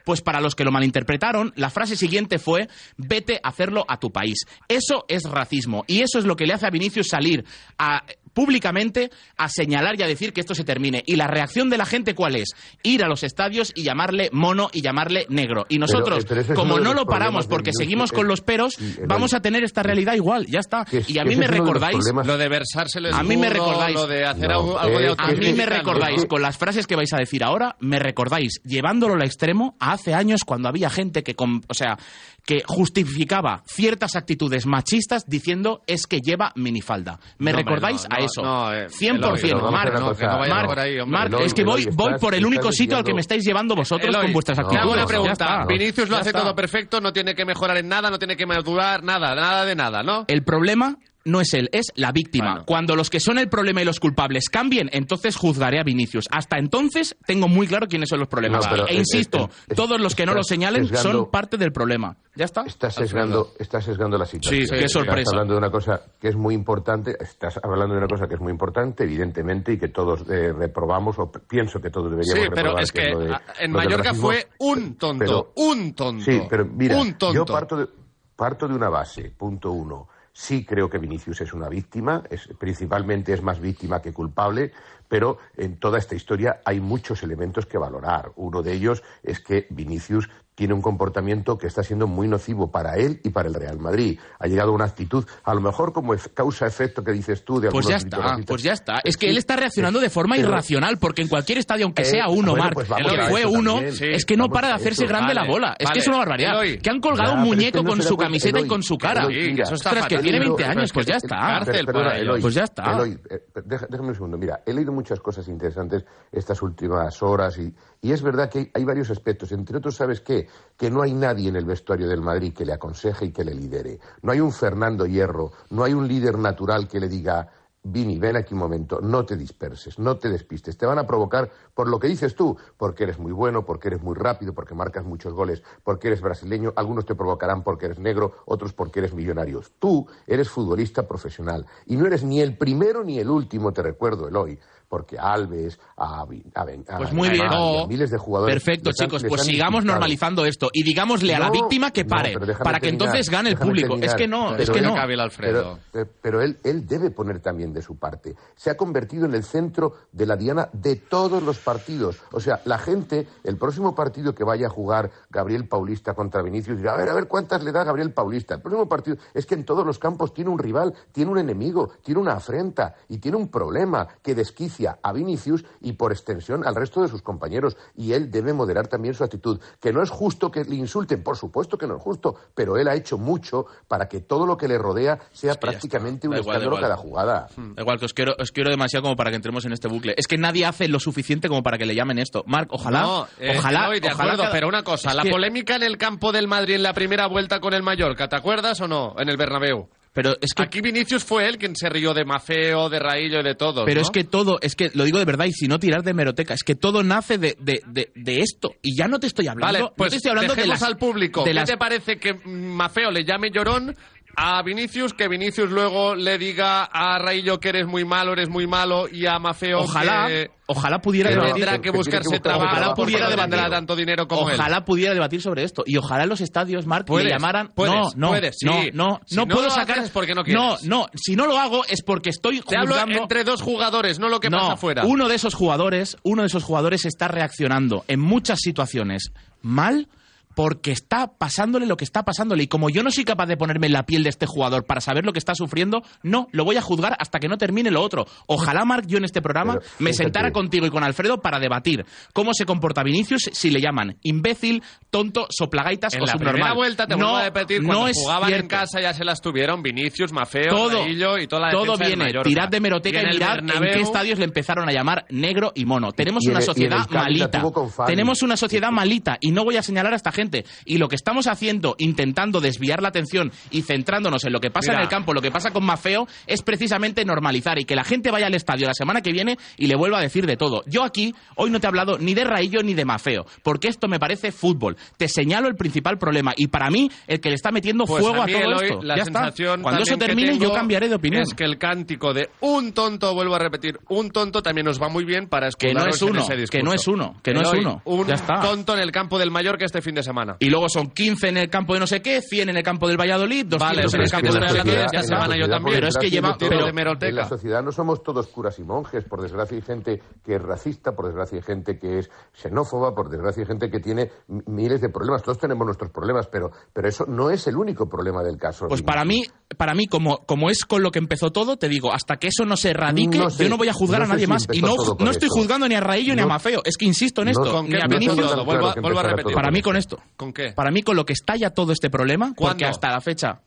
Pues para los que lo malinterpretaron, la frase siguiente fue, vete a hacerlo a tu país. Eso es racismo. Y eso es lo que le hace a Vinicius salir a- públicamente a señalar y a decir que esto se termine. Y la reacción de la gente, ¿cuál es? Ir a los estadios y llamarle mono y llamarle negro. Y nosotros, Pero- pero ese es como no lo paramos porque seguimos con eh, los peros, vamos a tener esta realidad igual. Ya está. Es- y a mí me recordáis... Lo de versárselo A mí me recordáis. Lo de hacer No, algo, de A mí me recordáis, con las frases que vais a decir ahora, me recordáis llevándolo al extremo a hace años cuando había gente que, con- o sea, que justificaba ciertas actitudes machistas diciendo es que lleva minifalda. ¿Me No, recordáis no, a eso. no, eh, 100%. Eloy, vamos a Marc, hacer una cosa. Marc, Que no vaya Marc, por ahí, hombre. Marc, Eloy, es que voy, voy por el único sitio al que me estáis llevando vosotros Eloy, con vuestras actitudes. hago una pregunta. Vinicius lo hace todo perfecto, no tiene que mejorar en nada, no tiene que madurar, nada, nada de nada, ¿no? El problema no es él, es la víctima. Cuando los que son el problema y los culpables cambien, entonces juzgaré a Vinicius. Hasta entonces tengo muy claro quiénes son los problemas. No, e es- insisto, es- es- todos los que no lo señalen sesgando- son parte del problema. ¿Ya está? Estás sesgando, estás sesgando la situación. Sí, qué sorpresa. Estás hablando de una cosa que es muy importante, estás hablando de una cosa que es muy importante, evidentemente, y que todos eh, reprobamos, o pienso que todos deberíamos Sí, pero reprobar, es que de- en Mallorca fue un tonto, Pero- un tonto. Sí, pero mira, un tonto. yo parto de, parto de una base, punto uno. Sí creo que Vinicius es una víctima, principalmente es más víctima que culpable, pero en toda esta historia hay muchos elementos que valorar. Uno de ellos es que Vinicius tiene un comportamiento que está siendo muy nocivo para él y para el Real Madrid. Ha llegado a una actitud, a lo mejor como ef- causa-efecto que dices tú de Pues algunos ya está, pues ya está. Es que él está reaccionando de forma irracional, porque en cualquier estadio, aunque Eh, sea uno, bueno, Marc, pues que fue eso uno. Sí, es que no para de hacerse eso. grande Vale, la bola. Es vale. que es una barbaridad. Eloy. que han colgado Ya, un es muñeco que no con su camiseta y con su cara. Eloy, mira, Ostras, que tiene 20 años, pues ya está. Eloy, Pues ya está. Eloy, eh, deja- déjame un segundo. Mira, he leído muchas cosas interesantes estas últimas horas y, y es verdad que hay, hay varios aspectos. Entre otros, ¿sabes qué? Que no hay nadie en el vestuario del Madrid que le aconseje y que le lidere. No hay un Fernando Hierro, no hay un líder natural que le diga Vini, ven aquí un momento, no te disperses, no te despistes. Te van a provocar por lo que dices tú, porque eres muy bueno, porque eres muy rápido, porque marcas muchos goles, porque eres brasileño. Algunos te provocarán porque eres negro, otros porque eres millonario. Tú eres futbolista profesional y no eres ni el primero ni el último, te recuerdo, Eloy. Porque a Alves, a, a, Ben- a Pues muy bien. A miles de jugadores. Perfecto, chicos. Pues sigamos normalizando esto y digámosle a la víctima que pare, para que terminar, entonces gane el público. terminar. Es que no, es Pero que él- no. Pero, pero- pero él, él debe poner también de su parte. Se ha convertido en el centro de la diana de todos los partidos. O sea, la gente, el próximo partido que vaya a jugar Gabriel Paulista contra Vinicius, dirá, a ver, a ver cuántas le da Gabriel Paulista. El próximo partido es que en todos los campos tiene un rival, tiene un enemigo, tiene una afrenta y tiene un problema que desquicia a Vinicius y por extensión al resto de sus compañeros. Y él debe moderar también su actitud. Que no es justo que le insulten, por supuesto que no es justo, pero él ha hecho mucho para que todo lo que le rodea sea prácticamente un igual, da escándalo cada jugada. Da igual, que os quiero, os quiero demasiado como para que entremos en este bucle. Es que nadie hace lo suficiente como para que le llamen esto. Marc, ojalá. No, eh, ojalá. Eloy, de ojalá acuerdo, cada- pero una cosa, Es la que- polémica en el campo del Madrid en la primera vuelta con el Mallorca, ¿te acuerdas o no? En el Bernabéu. Pero es que Aquí Vinicius fue él quien se rió de Mafeo, de Raillo y de todos, Pero ¿no? es que todo, es que lo digo de verdad, y si no tirar de meroteca, es que todo nace de, de, de, de esto. Y ya no te estoy hablando, Vale, pues no te estoy hablando de las, al público. de ¿Qué las- te parece que Mafeo le llame llorón a Vinicius, que Vinicius luego le diga a Raillo que eres muy malo, eres muy malo, y a Mafeo Ojalá, que, ojalá pudiera que debatir- tendrá que buscarse que buscar trabajo, ojalá pudiera no debatir. tanto dinero como él. Ojalá pudiera debatir sobre esto. Y ojalá en los estadios, Puedes, le llamaran. puedes, no, no, puedes, sí. no, no, Si no no puedo lo sacar. haces es porque no no, quieres. no. Si no lo hago es porque estoy Te hablo juzgando. entre dos jugadores, no lo que no, pasa afuera. uno de esos jugadores, uno de esos jugadores está reaccionando en muchas situaciones mal porque está pasándole lo que está pasándole y como yo no soy capaz de ponerme en la piel de este jugador para saber lo que está sufriendo, no, lo voy a juzgar hasta que no termine lo otro. Ojalá Marc yo en este programa Pero, me sentara contigo y con Alfredo para debatir cómo se comporta Vinicius si le llaman imbécil, tonto, soplagaitas En o la subnormal. primera vuelta te no, vuelvo a repetir, no es jugaban en casa ya se las tuvieron Vinicius, Mafeo, todo, y toda la todo viene, Mallorca. tirad de meroteca y, en el mirad en qué estadios le empezaron a llamar negro y mono. Tenemos y una el- sociedad malita. Tenemos una sociedad malita y no voy a señalar a esta gente. Y lo que estamos haciendo, intentando desviar la atención y centrándonos en lo que pasa Mira. en el campo, lo que pasa con Mafeo, es precisamente normalizar y que la gente vaya al estadio la semana que viene y le vuelva a decir de todo. Yo aquí hoy no te he hablado ni de Raillo ni de Mafeo, porque esto me parece fútbol. Te señalo el principal problema y para mí el que le está metiendo Pues fuego a, mí, todo Eloy, esto. La ya está. sensación Cuando eso también termine yo cambiaré de opinión. Es que el cántico de un tonto, vuelvo a repetir, un tonto también nos va muy bien para Que no es uno, que no es uno, que no es uno. Un Ya está. tonto en el campo del Mallorca este fin de semana. Y luego son 15 en el campo de no sé qué, 100 en el campo del Valladolid, 200 Vale, en el campo del Madrid, ya en la está. sociedad, por Pero es que lleva... pero- de en la sociedad no somos todos curas y monjes. Por desgracia hay gente que es racista, por desgracia hay gente que es xenófoba, por desgracia hay gente que tiene m- miles de problemas. Todos tenemos nuestros problemas, pero, pero eso no es el único problema del caso. Pues para mí, para mí como, como es con lo que empezó todo, te digo, hasta que eso no se erradique, No sé, yo no voy a juzgar no a nadie si más. Y no, no estoy eso. juzgando ni a Raillo ni a Mafeo. Es que insisto en esto. ¿Con ni a Vinicius. todo? Vuelvo a- Claro vuelvo a repetir. Para mí con esto. ¿Con qué? Para mí con lo que estalla todo este problema, porque ¿Cuándo? hasta la fecha...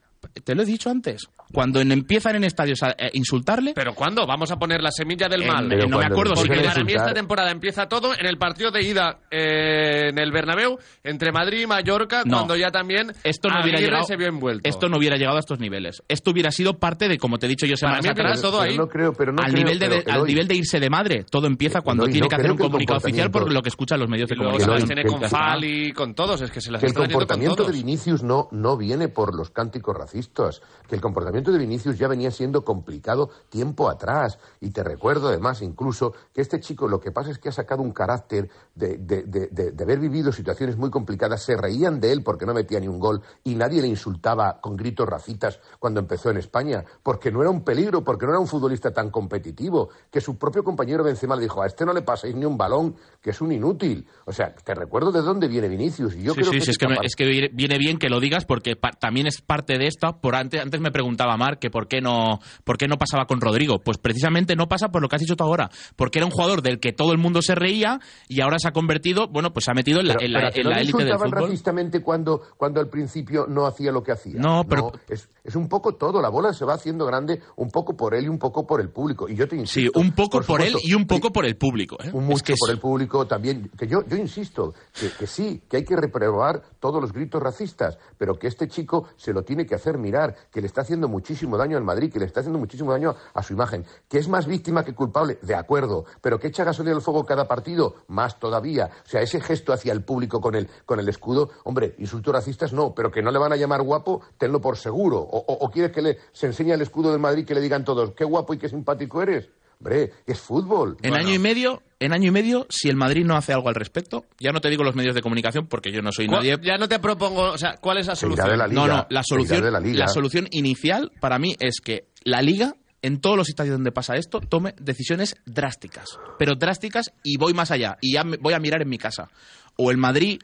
Te lo he dicho antes. Cuando en- empiezan en estadios a eh, insultarle... ¿Pero cuándo? Vamos a poner la semilla del En- mal. No me acuerdo, Porque que- para mí esta temporada empieza todo en el partido de ida eh, en el Bernabéu entre Madrid y Mallorca, No. cuando ya también esto no hubiera llegado, se vio envuelto. Esto no hubiera llegado a estos niveles. Esto hubiera sido parte de, como te he dicho yo semanas mí empieza atrás, todo ahí. Pero no creo- pero no al, creo, nivel de, pero, al nivel de irse de madre. Todo empieza cuando tiene no que hacer un comunicado oficial por lo que escuchan los medios de comunicación. tiene con Ya está. Fal y con todos, es que se las el comportamiento de. Vinicius no, no viene por los cánticos racistas, que el comportamiento de Vinicius ya venía siendo complicado tiempo atrás. Y te recuerdo además incluso que este chico lo que pasa es que ha sacado un carácter de, de- de- haber vivido situaciones muy complicadas, se reían de él porque no metía ni un gol y nadie le insultaba con gritos racistas cuando empezó en España, porque no era un peligro, porque no era un futbolista tan competitivo, que su propio compañero Benzema le dijo, a este no le paséis ni un balón, que es un inútil. O sea, te recuerdo de dónde viene Vinicius y yo sí, creo sí, que sí, es que, me- es que viene- bien que lo digas porque también es parte de esto. Por antes, antes me preguntaba Marc que por qué no por qué no pasaba con Rodrigo. Pues precisamente no pasa por lo que has dicho tú ahora, porque era un jugador del que todo el mundo se reía y ahora se ha convertido, bueno, pues se ha metido en la Pero- en la- pero en no la élite del fútbol. racistamente cuando, cuando al principio no hacía lo que hacía. No, pero- es, es un poco todo. La bola se va haciendo grande un poco por él y un poco por el público. Y yo te Sí, insisto. un poco por, él supuesto, y un poco por el público. ¿eh? un Es mucho que por es- el público también. Que yo, yo insisto, que, que sí, que hay que reprobar todos los gritos racistas, pero que este chico se lo tiene que hacer mirar, que le está haciendo muchísimo daño al Madrid, que le está haciendo muchísimo daño a su imagen, que es más víctima que culpable, de acuerdo, pero que echa gasolina al fuego cada partido, más todavía. O sea, ese gesto hacia el público con el, con el escudo, hombre, insultos racistas no, pero que no le van a llamar guapo, tenlo por seguro. O, o- o quieres que le, se enseñe el escudo del Madrid que le digan todos, qué guapo y qué simpático eres. Hombre, es fútbol. En año y medio, en año y medio, si el Madrid no hace algo al respecto, ya no te digo los medios de comunicación porque yo no soy nadie. Ya no te propongo, o sea, ¿cuál es la solución? de la liga. No, no, la solución, de la liga. la solución inicial para mí es que la liga en todos los estadios donde pasa esto tome decisiones drásticas, pero drásticas y voy más allá y ya me- voy a mirar en mi casa. O el Madrid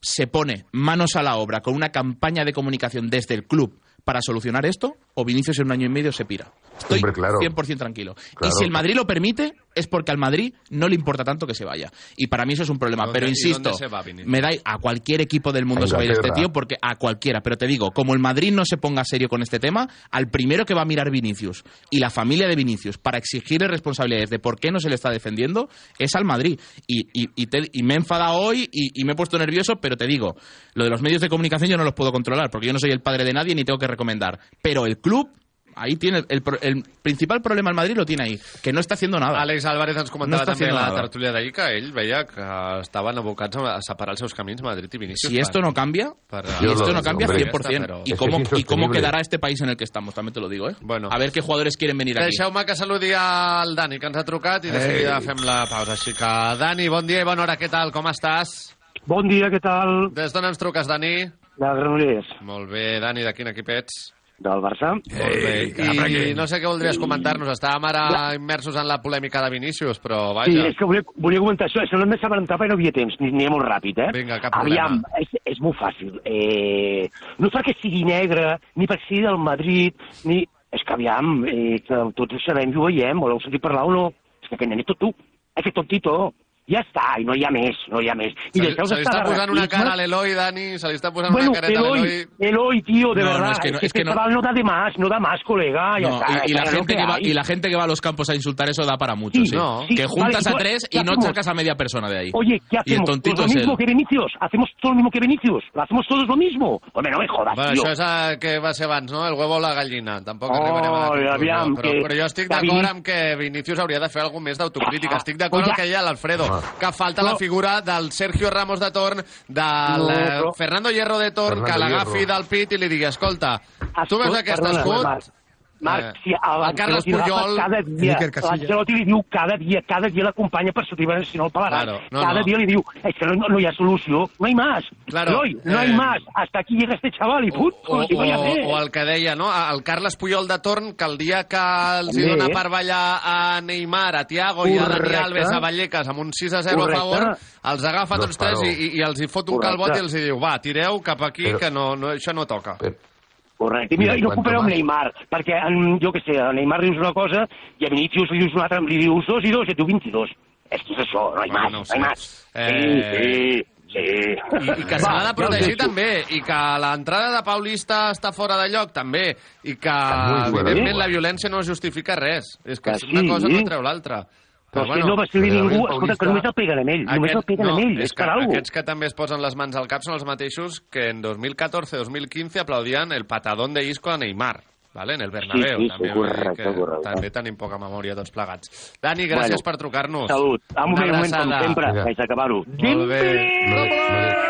se pone manos a la obra con una campaña de comunicación desde el club para solucionar esto, o Vinicius en un año y medio se pira. Estoy Hombre, claro. 100% tranquilo. Claro. Y si el Madrid lo permite, es porque al Madrid no le importa tanto que se vaya. Y para mí eso es un problema. ¿Dónde- Pero insisto, va me da a cualquier equipo del mundo se va a ir este tío, porque a cualquiera. Pero te digo, como el Madrid no se ponga serio con este tema, al primero que va a mirar Vinicius y la familia de Vinicius para exigirle responsabilidades de por qué no se le está defendiendo es al Madrid. Y, y- y te- y me he enfadado hoy y, y me he puesto nervioso, pero te digo, lo de los medios de comunicación yo no los puedo controlar, porque yo no soy el padre de nadie ni tengo que recomendar. Pero el club, ahí tiene el, el principal problema el Madrid lo tiene ahí, que no está haciendo nada. Àlex Álvarez ens No comentava està també a la nada. tertúlia d'ahir que ell veia que estaven abocats a separar els seus camins Madrid i Vinícius. Si esto no cambia, per- y Yo esto lo- no cambia hombre, 100%. pero- ¿Y, cómo, es ¿Y cómo quedará este país en el que estamos? También te lo digo, ¿eh? Bueno. A ver qué jugadores quieren venir aquí. Deixeu-me que saludi al Dani, que ens ha trucat, i de seguida fem la pausa. Així que, Dani, bon dia i bona hora, què tal, com estàs? Bon dia, què tal? Des d'on ens truques, Dani? De Granollers. Molt bé, Dani, de quin equip ets? Del Barça. Molt bé. I no sé què voldries comentar-nos. Estàvem ara immersos en la polèmica de Vinícius, però Sí, vaja. és que volia, volia comentar això. Això de sabentar perquè no havia temps. Ni, ni molt ràpid, eh? Vinga, cap Aviam, problema. és, és molt fàcil. Eh, no perquè sigui negre, ni perquè sigui del Madrid, ni... És que aviam, eh, que tots ho sabem i ho veiem, voleu sentir parlar o no? És que aquest nen és tot tu. És que tot tito. Ja està, i no més, no més. I Se, deixeu se de posant una cara a l'Eloi, Dani, se li està posant Bueno, una careta a Eloy. Eloy, tío, de No, no, verdad. es que no- este es que no- no da de más, no da más, colega. Ya No, está, y, y la gente que va, y la gente que va a los campos a insultar eso da para mucho, Sí, sí. no. sí, que vale, juntas ¿y a tres y no sacas a media persona de ahí. Oye, ¿qué y hacemos? Pues lo mismo él. que Vinicius. Hacemos todo lo mismo que Vinicius. Lo hacemos todos lo mismo. Hombre, no me jodas, Bueno, tío. això és eh, que va ser abans, no? El huevo o la gallina. Tampoc Oh, arribarem a la conclusió. aviam, però, que- però jo estic d'acord amb que Vinícius hauria de fer alguna més d'autocrítica. Estic d'acord amb el que deia l'Alfredo, que falta No. la figura del Sergio Ramos de Torn, del No, però- Fernando Hierro de Torn, Fernando que l'agafi del pit i li digui, escolta, tu veus aquest perdona, escut? Marc, Eh, si a Carles Puyol... cada dia, l'Ancelotti li diu cada dia, cada dia l'acompanya per sortir, si no el pelarà. Claro, no, cada no. dia li diu, es que no, no hi ha solució, no hay más. Claro, Eloy, no hay eh, más. Hasta aquí llega este chaval y put, o, hi o, més. o el que deia, no? El Carles Puyol de Torn, que el dia que els hi dona per ballar a Neymar, a Thiago i a Dani. Alves a Vallecas amb un 6 a 0 Correcte. a favor, els agafa No tots tres i, i, i els hi fot un Correcte. calbot i els hi diu, va, tireu cap aquí, Però- que no, no, això no toca. Correcte. I, mira, i no compareu amb. Neymar, perquè, en, jo què sé, a Neymar dius una cosa i a Vinícius li dius una altra, li dius dos i dos i et diu 22. És que és això, no hi Bueno, más, no no, hi más. Eh, Sí, sí. Sí. I, i que l'ha de ja protegir deixo. també, i que l'entrada de Paulista està fora de lloc també, i que, evidentment, la violència no justifica res. És que Que una sí. cosa no treu l'altra. Però és que no va ser ningú, escolta, que només el peguen amb ell, només el peguen no, amb ell, és és que per alguna aquests que també es posen les mans al cap són els mateixos que en 2014-2015 aplaudien el patadón de Isco a Neymar. ¿Vale? En el Bernabéu. Sí, sí, també, correcte, que correcte. també tenim poca memòria tots plegats. Dani, gràcies Bueno, per trucar-nos. Salut. Ah, un moment, un moment, com sempre, vaig a acabar-ho. Molt bé.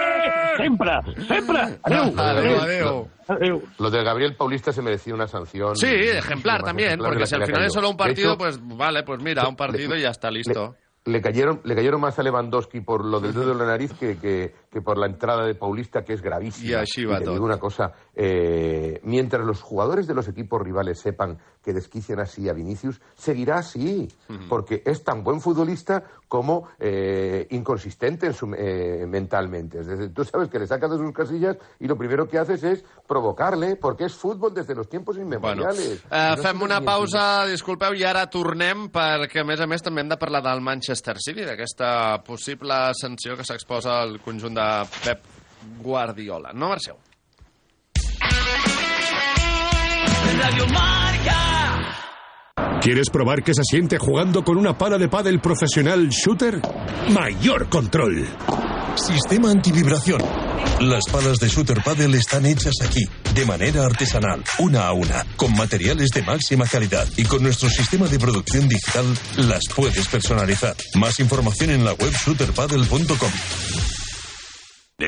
Sempre, sempre. Adéu. Adéu, adéu. Adéu. Lo de Gabriel Paulista se merecía una sanción. Sí, ejemplar Más también, ejemplar porque si al le final es solo un partido, hecho, pues vale, pues mira, un partido y ya está listo. le cayeron, le cayeron más a Lewandowski por lo del dedo de la nariz que, que, que por la entrada de Paulista, que es gravísima. Y així va te tot. digo una cosa, eh, mientras los jugadores de los equipos rivales sepan que desquician así a Vinicius, seguirá así, porque es tan buen futbolista como eh, inconsistente en su, eh, mentalmente. Es decir, tú sabes que le sacas de sus casillas y lo primero que haces es provocarle, porque es fútbol desde los tiempos Bueno, inmemoriales. eh, No fem una pausa, disculpeu, i ara tornem perquè, a més a més, també hem de parlar del Manchester City, d'aquesta possible sanció que s'exposa al conjunt de Pep Guardiola. No marxeu. Radio Marca. ¿Quieres probar qué se siente jugando con una pala de pádel profesional shooter? Mayor control. Sistema antivibración. Las palas de Shooter Paddle están hechas aquí, de manera artesanal, una a una, con materiales de máxima calidad y con nuestro sistema de producción digital las puedes personalizar. Más información en la web shooterpaddle.com.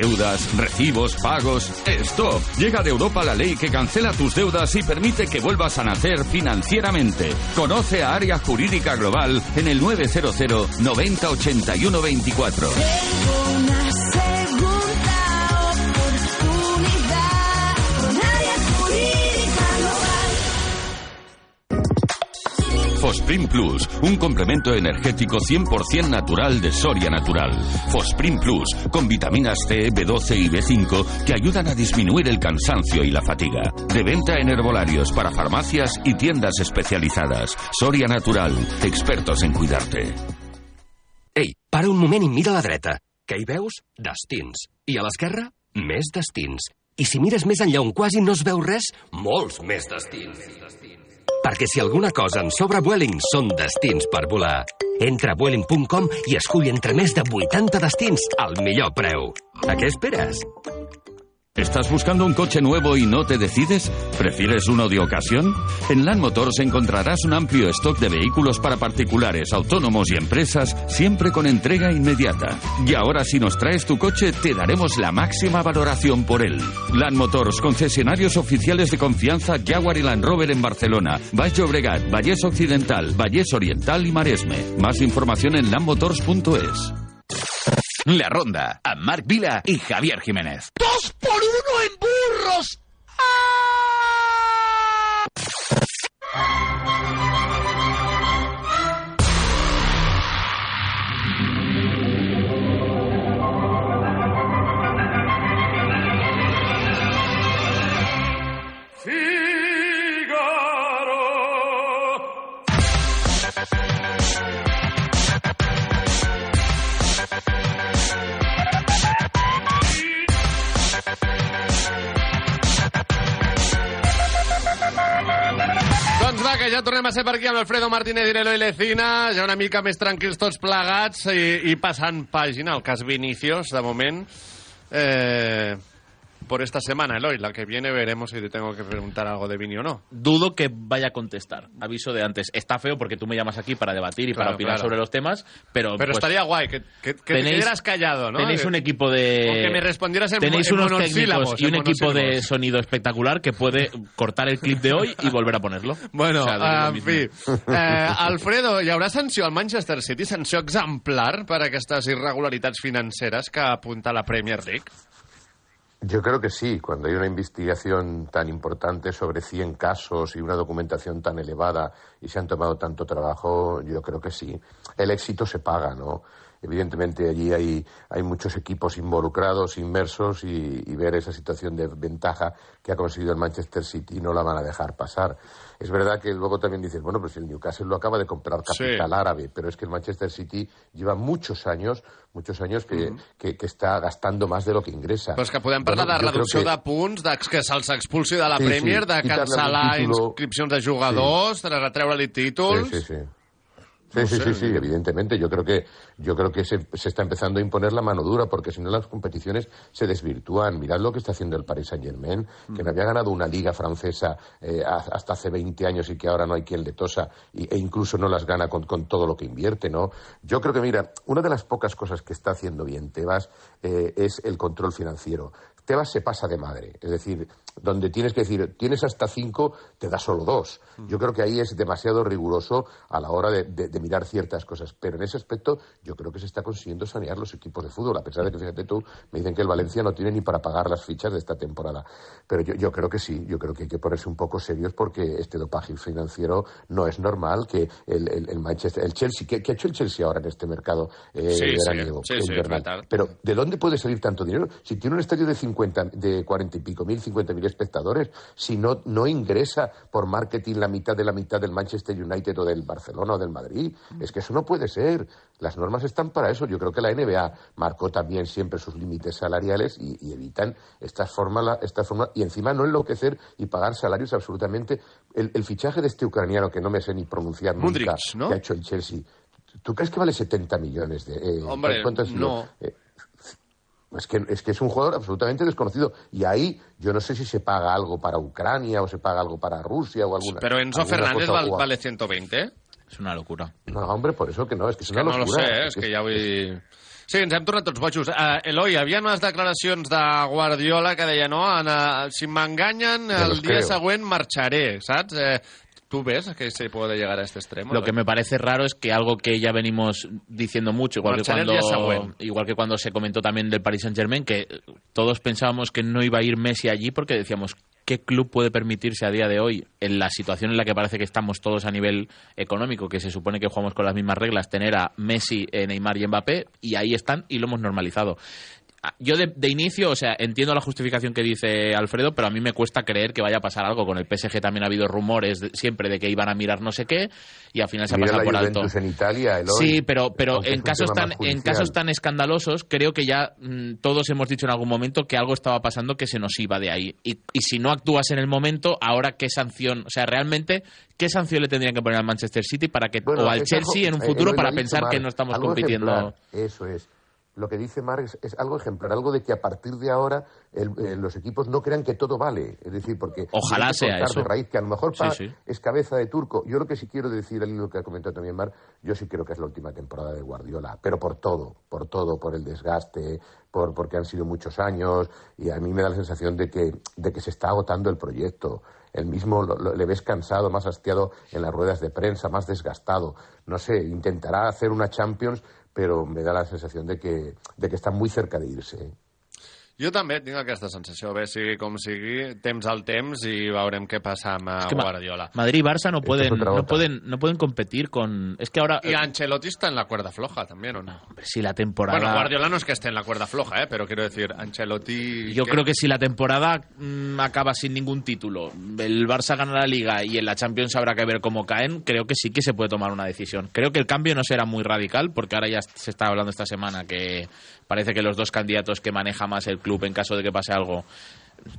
Deudas, recibos, pagos. ¡Stop! Llega de Europa la ley que cancela tus deudas y permite que vuelvas a nacer financieramente. Conoce a Área Jurídica Global en el 900 90 81 24. Fosprin Plus, un complemento energético 100% natural de Soria Natural. Fosprin Plus, con vitaminas C, B12 y B5 que ayudan a disminuir el cansancio y la fatiga. De venta en herbolarios para farmacias y tiendas especializadas. Soria Natural, expertos en cuidarte. Ei, para un moment mira la dreta. Què hi veus? Destins. I a l'esquerra? Més destins. I si mires més enllà on quasi no es res, molts destins. Perquè si alguna cosa en sobra Vueling són destins per volar. Entra a Vueling.com i escull entre més de 80 destins al millor preu. A què esperes? ¿Estás buscando un coche nuevo y no te decides? ¿Prefieres uno de ocasión? En Land Motors encontrarás un amplio stock de vehículos para particulares, autónomos y empresas, siempre con entrega inmediata. Y ahora si nos traes tu coche, te daremos la máxima valoración por él. Land Motors, concesionarios oficiales de confianza Jaguar y Land Rover en Barcelona, Baix Llobregat, Vallès Occidental, Vallès Oriental y Maresme. Más información en landmotors.es. La Ronda, amb Marc Vila i Javier Jiménez. ¡Dos por uno en burros! Ja tornem a ser per aquí amb Alfredo Martínez i Lecina, ja una mica més tranquils tots plegats i, i passant pàgina, el cas Vinicius, de moment. Eh, por esta semana, Eloy, la que viene veremos si te tengo que preguntar algo de Vini o no. Dudo que vaya a contestar. Aviso de antes. Está feo porque tú me llamas aquí para debatir y Claro, para opinar claro. sobre los temas, pero... Pero pues, estaría guay que, que, que te tenéis- quedaras callado, ¿no? Tenéis un equipo de... O que me respondieras en, Tenéis en unos técnicos y un equipo de sonido espectacular que puede cortar el clip de hoy y volver a ponerlo. Bueno, O sea, en fi, eh, Alfredo, hi haurà sanció al Manchester City, sanció exemplar per aquestes irregularitats financeres que apunta la Premier League? Yo creo que sí, cuando hay una investigación tan importante sobre 100 casos y una documentación tan elevada y se han tomado tanto trabajo, yo creo que sí. El éxito se paga, ¿no? Evidentemente allí hay, hay muchos equipos involucrados, inmersos, y, y ver esa situación de ventaja que ha conseguido el Manchester City no la van a dejar pasar. Es verdad que luego también dices, bueno, pues el Newcastle lo acaba de comprar capital árabe, pero es que el Manchester City lleva muchos años, muchos años que, que, que está gastando más de lo que ingresa. Però és que podem parlar Bueno, de reducció que- de punts, de que se'ls expulsi de la Sí, sí, Premier, de quitarle cancel·lar título. inscripcions de jugadors, de retreure-li títols... Sí, sí, sí. Sí, No sí, sé. sí, sí, evidentemente. Yo creo que, yo creo que se, se está empezando a imponer la mano dura, porque si no las competiciones se desvirtúan. Mirad lo que está haciendo el Paris Saint Germain, que no había ganado una liga francesa eh, ha- hasta hace 20 años y que ahora no hay quien le tosa, y- e incluso no las gana con, con todo lo que invierte, ¿no? Yo creo que, mira, una de las pocas cosas que está haciendo bien Tebas eh, es el control financiero. Tebas se pasa de madre, es decir, donde tienes que decir, tienes hasta cinco, te da solo dos. Yo creo que ahí es demasiado riguroso a la hora de, de- de mirar ciertas cosas, pero en ese aspecto yo creo que se está consiguiendo sanear los equipos de fútbol, a pesar de que, fíjate tú, me dicen que el Valencia no tiene ni para pagar las fichas de esta temporada. Pero yo, yo creo que sí, yo creo que hay que ponerse un poco serios porque este dopaje financiero no es normal que el, el- el Manchester, el Chelsea, ¿qué, qué ha hecho el Chelsea ahora en este mercado eh, Sí, veraniego, sí, sí. Pero ¿de dónde puede salir tanto dinero? Si tiene un estadio de 50, de 40 y pico mil, 50 mil espectadores, si no, no ingresa por marketing la mitad de la mitad del Manchester United o del Barcelona o del Madrid, es que eso no puede ser. Las normas están para eso. Yo creo que la NBA marcó también siempre sus límites salariales y, y evitan estas formas, esta forma, y encima no enloquecer y pagar salarios absolutamente. El, el fichaje de este ucraniano que no me sé ni pronunciar nunca, ¿no? que ha hecho el Chelsea, ¿tú crees que vale 70 millones de eh, Hombre, ¿cuánto sido? no. Eh, es que, es que es un jugador absolutamente desconocido. Y ahí yo no sé si se paga algo para Ucrania o se paga algo para Rusia o alguna. Però Enzo alguna Fernández cosa val, vale 120, eh? És una locura. No, hombre, por eso que no, es que es que una no lo locura. sé, eh? és que ja vull... Sí, ens hem tornat tots bojos. Uh, Eloi, hi havia unes declaracions de Guardiola que deia, no, en, uh, si m'enganyen, Me el dia creo. següent marxaré, saps? Eh, ¿Tú ves que se puede llegar a este extremo? Lo que me parece raro es que algo que ya venimos diciendo mucho, igual que, cuando, igual que cuando se comentó también del Paris Saint Germain, que todos pensábamos que no iba a ir Messi allí porque decíamos, ¿qué club puede permitirse a día de hoy, en la situación en la que parece que estamos todos a nivel económico, que se supone que jugamos con las mismas reglas, tener a Messi, Neymar y Mbappé, y ahí están y lo hemos normalizado. Ah, Yo de, de inicio, o sea, entiendo la justificación que dice Alfredo, pero a mí me cuesta creer que vaya a pasar algo. Con el PSG también ha habido rumores de- siempre de que iban a mirar no sé qué y al final se ha pasado la por alto. En Italia, Eloy. Sí, pero, pero en casos, tan, en casos tan escandalosos, creo que ya mm, todos hemos dicho en algún momento que algo estaba pasando que se nos iba de ahí. Y, y si no actúas en el momento, ahora qué sanción, o sea, realmente, ¿qué sanción le tendrían que poner al Manchester City para que, Bueno, o al Chelsea en un eh, futuro Eloy, para pensar que no estamos compitiendo? ejemplar, Eso es. Lo que dice Marx es, algo ejemplar, algo de que a partir de ahora el- eh, los equipos no crean que todo vale. Es decir, porque. Ojalá que sea eso. de raíz, que a lo mejor Sí, pa- sí. es cabeza de turco. Yo lo que sí quiero decir, al hilo que ha comentado también Mar, yo sí creo que es la última temporada de Guardiola, pero por todo, por todo, por el desgaste, por porque han sido muchos años, y a mí me da la sensación de que, de que se está agotando el proyecto. El mismo lo- lo- le ves cansado, más hastiado en las ruedas de prensa, más desgastado. No sé, intentará hacer una Champions, pero me da la sensación de que, de que está muy cerca de irse. ¿Eh? Jo també tinc aquesta sensació, bé, sigui com sigui, temps al temps i veurem què passa amb Es que Ma- Guardiola. Madrid y Barça no pueden, no pueden, no pueden competir con. Es que ahora, Y Ancelotti está en la cuerda floja también, ¿o no? si la temporada. Bueno, Guardiola no es que esté en la cuerda floja, ¿eh? pero quiero decir, Ancelotti... Yo creo que si la temporada mm, acaba sin ningún título, el Barça gana la Liga y en la Champions habrá que ver cómo caen, creo que sí que se puede tomar una decisión. Creo que el cambio no será muy radical, porque ahora ya se está hablando esta semana que parece que los dos candidatos que maneja más el club en caso de que pase algo,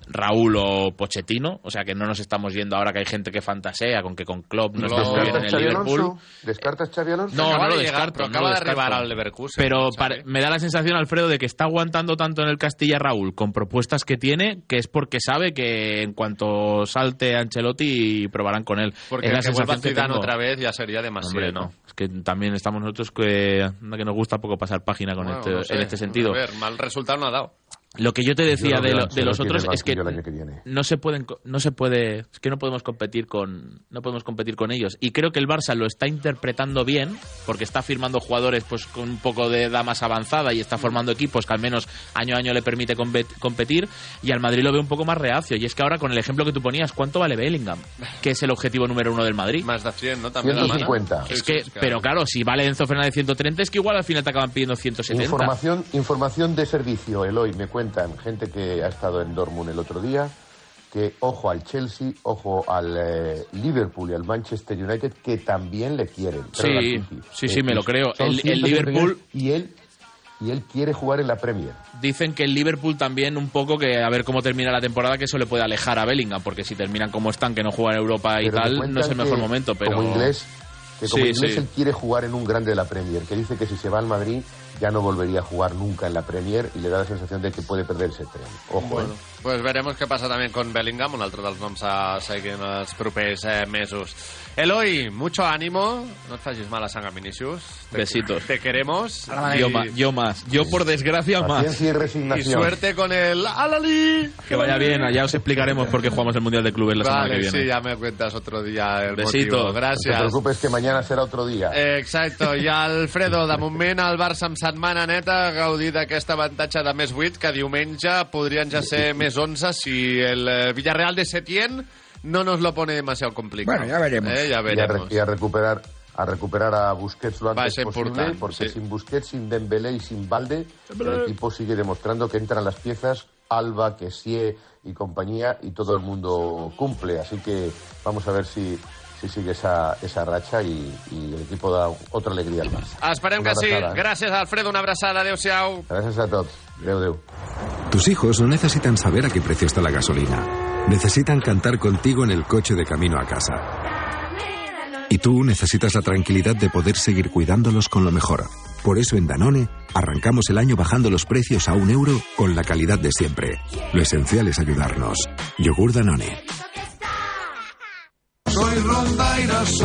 Raúl o Pochettino, o sea que no nos estamos yendo ahora que hay gente que fantasea con que con Klopp no está muy bien en el Xavi Liverpool. Alonso? ¿Descartas Xavi Alonso? No, Acaba no lo descarto. pero no acaba lo de arribar al Leverkusen, Pero pare- me da la sensación, Alfredo, de que está aguantando tanto en el Castilla Raúl con propuestas que tiene, que es porque sabe que en cuanto salte Ancelotti probarán con él. Porque es la que sensación que tengo. otra vez ya sería demasiado. Hombre, no. Es que también estamos nosotros que, que nos gusta poco pasar página con Bueno, este, no sé. en este sentido. A ver, mal resultado no ha dado. Lo que yo te decía Yo de, lo- de los otros es que no se pueden no se puede es que no podemos competir con no podemos competir con ellos y creo que el Barça lo está interpretando bien porque está firmando jugadores pues con un poco de edad más avanzada y está formando equipos que al menos año a año le permite compet- competir y al Madrid lo ve un poco más reacio y es que ahora con el ejemplo que tú ponías ¿cuánto vale Bellingham? que es el objetivo número uno del Madrid Más de 100, ¿no? También 150. Almana. es que pero claro si vale Enzo Fernández 130 es que igual al final te acaban pidiendo 170 Información, información de servicio, Eloy. Me cuentan gente que ha estado en Dortmund el otro día que ojo al Chelsea, ojo al eh, Liverpool y al Manchester United que también le quieren. Sí, al City. sí, sí, me lo creo. El- el 150 Liverpool- y él y él quiere jugar en la Premier. Dicen que el Liverpool también un poco que a ver cómo termina la temporada que eso le puede alejar a Bellingham porque si terminan como están que no juegan en Europa y Pero me tal no es el mejor momento pero como inglés que como Sí, inglés sí. él quiere jugar en un grande de la Premier, que dice que si se va al Madrid ya no volvería a jugar nunca en la Premier y le da la sensación de que puede perder ese tren. Ojo, Bueno, eh. pues veremos què passa també con Bellingham, un altre dels noms a seguir en els propers eh, mesos. Eloi, mucho ánimo, no et facis mala sang a Vinicius. Te, Besitos. Te queremos. yo, ma- yo más yo por desgracia más y Y resignación. suerte con el Alali. que vaya bien ya os explicaremos por qué jugamos el Mundial de Clubes la semana Vale, que viene sí, ya me cuentas otro día el Besito. motivo. No te Gracias. preocupes que mañana será otro día. Eh, Exacto, i Alfredo, de moment el Barça amb setmana neta ha gaudit d'aquest avantatge de més 8 que diumenge podrien ja ser més 11 si el eh, Villarreal de Setién no nos lo pone demasiado complicado. Bueno, ya veremos. Eh, ya y, a, veremos. re- y a recuperar a recuperar a Busquets lo antes ser posible, porque sí. sin Busquets, sin Dembélé y sin Valde, el equipo sigue demostrando que entran las piezas Alba, Kessie y compañía y todo el mundo cumple. Así que vamos a ver si, si sigue esa, esa racha y, y el equipo da otra alegría al Barça. Esperem Una que sí. eh? Gràcies, Alfredo. Una abraçada. Adéu-siau. Gracias a todos. Deu, deu. Tus hijos no necesitan saber a qué precio está la gasolina. Necesitan cantar contigo en el coche de camino a casa. Y tú necesitas la tranquilidad de poder seguir cuidándolos con lo mejor. Por eso en Danone arrancamos el año bajando los precios a un euro con la calidad de siempre. Lo esencial es ayudarnos. Yogur Danone. Soy rondaira, soy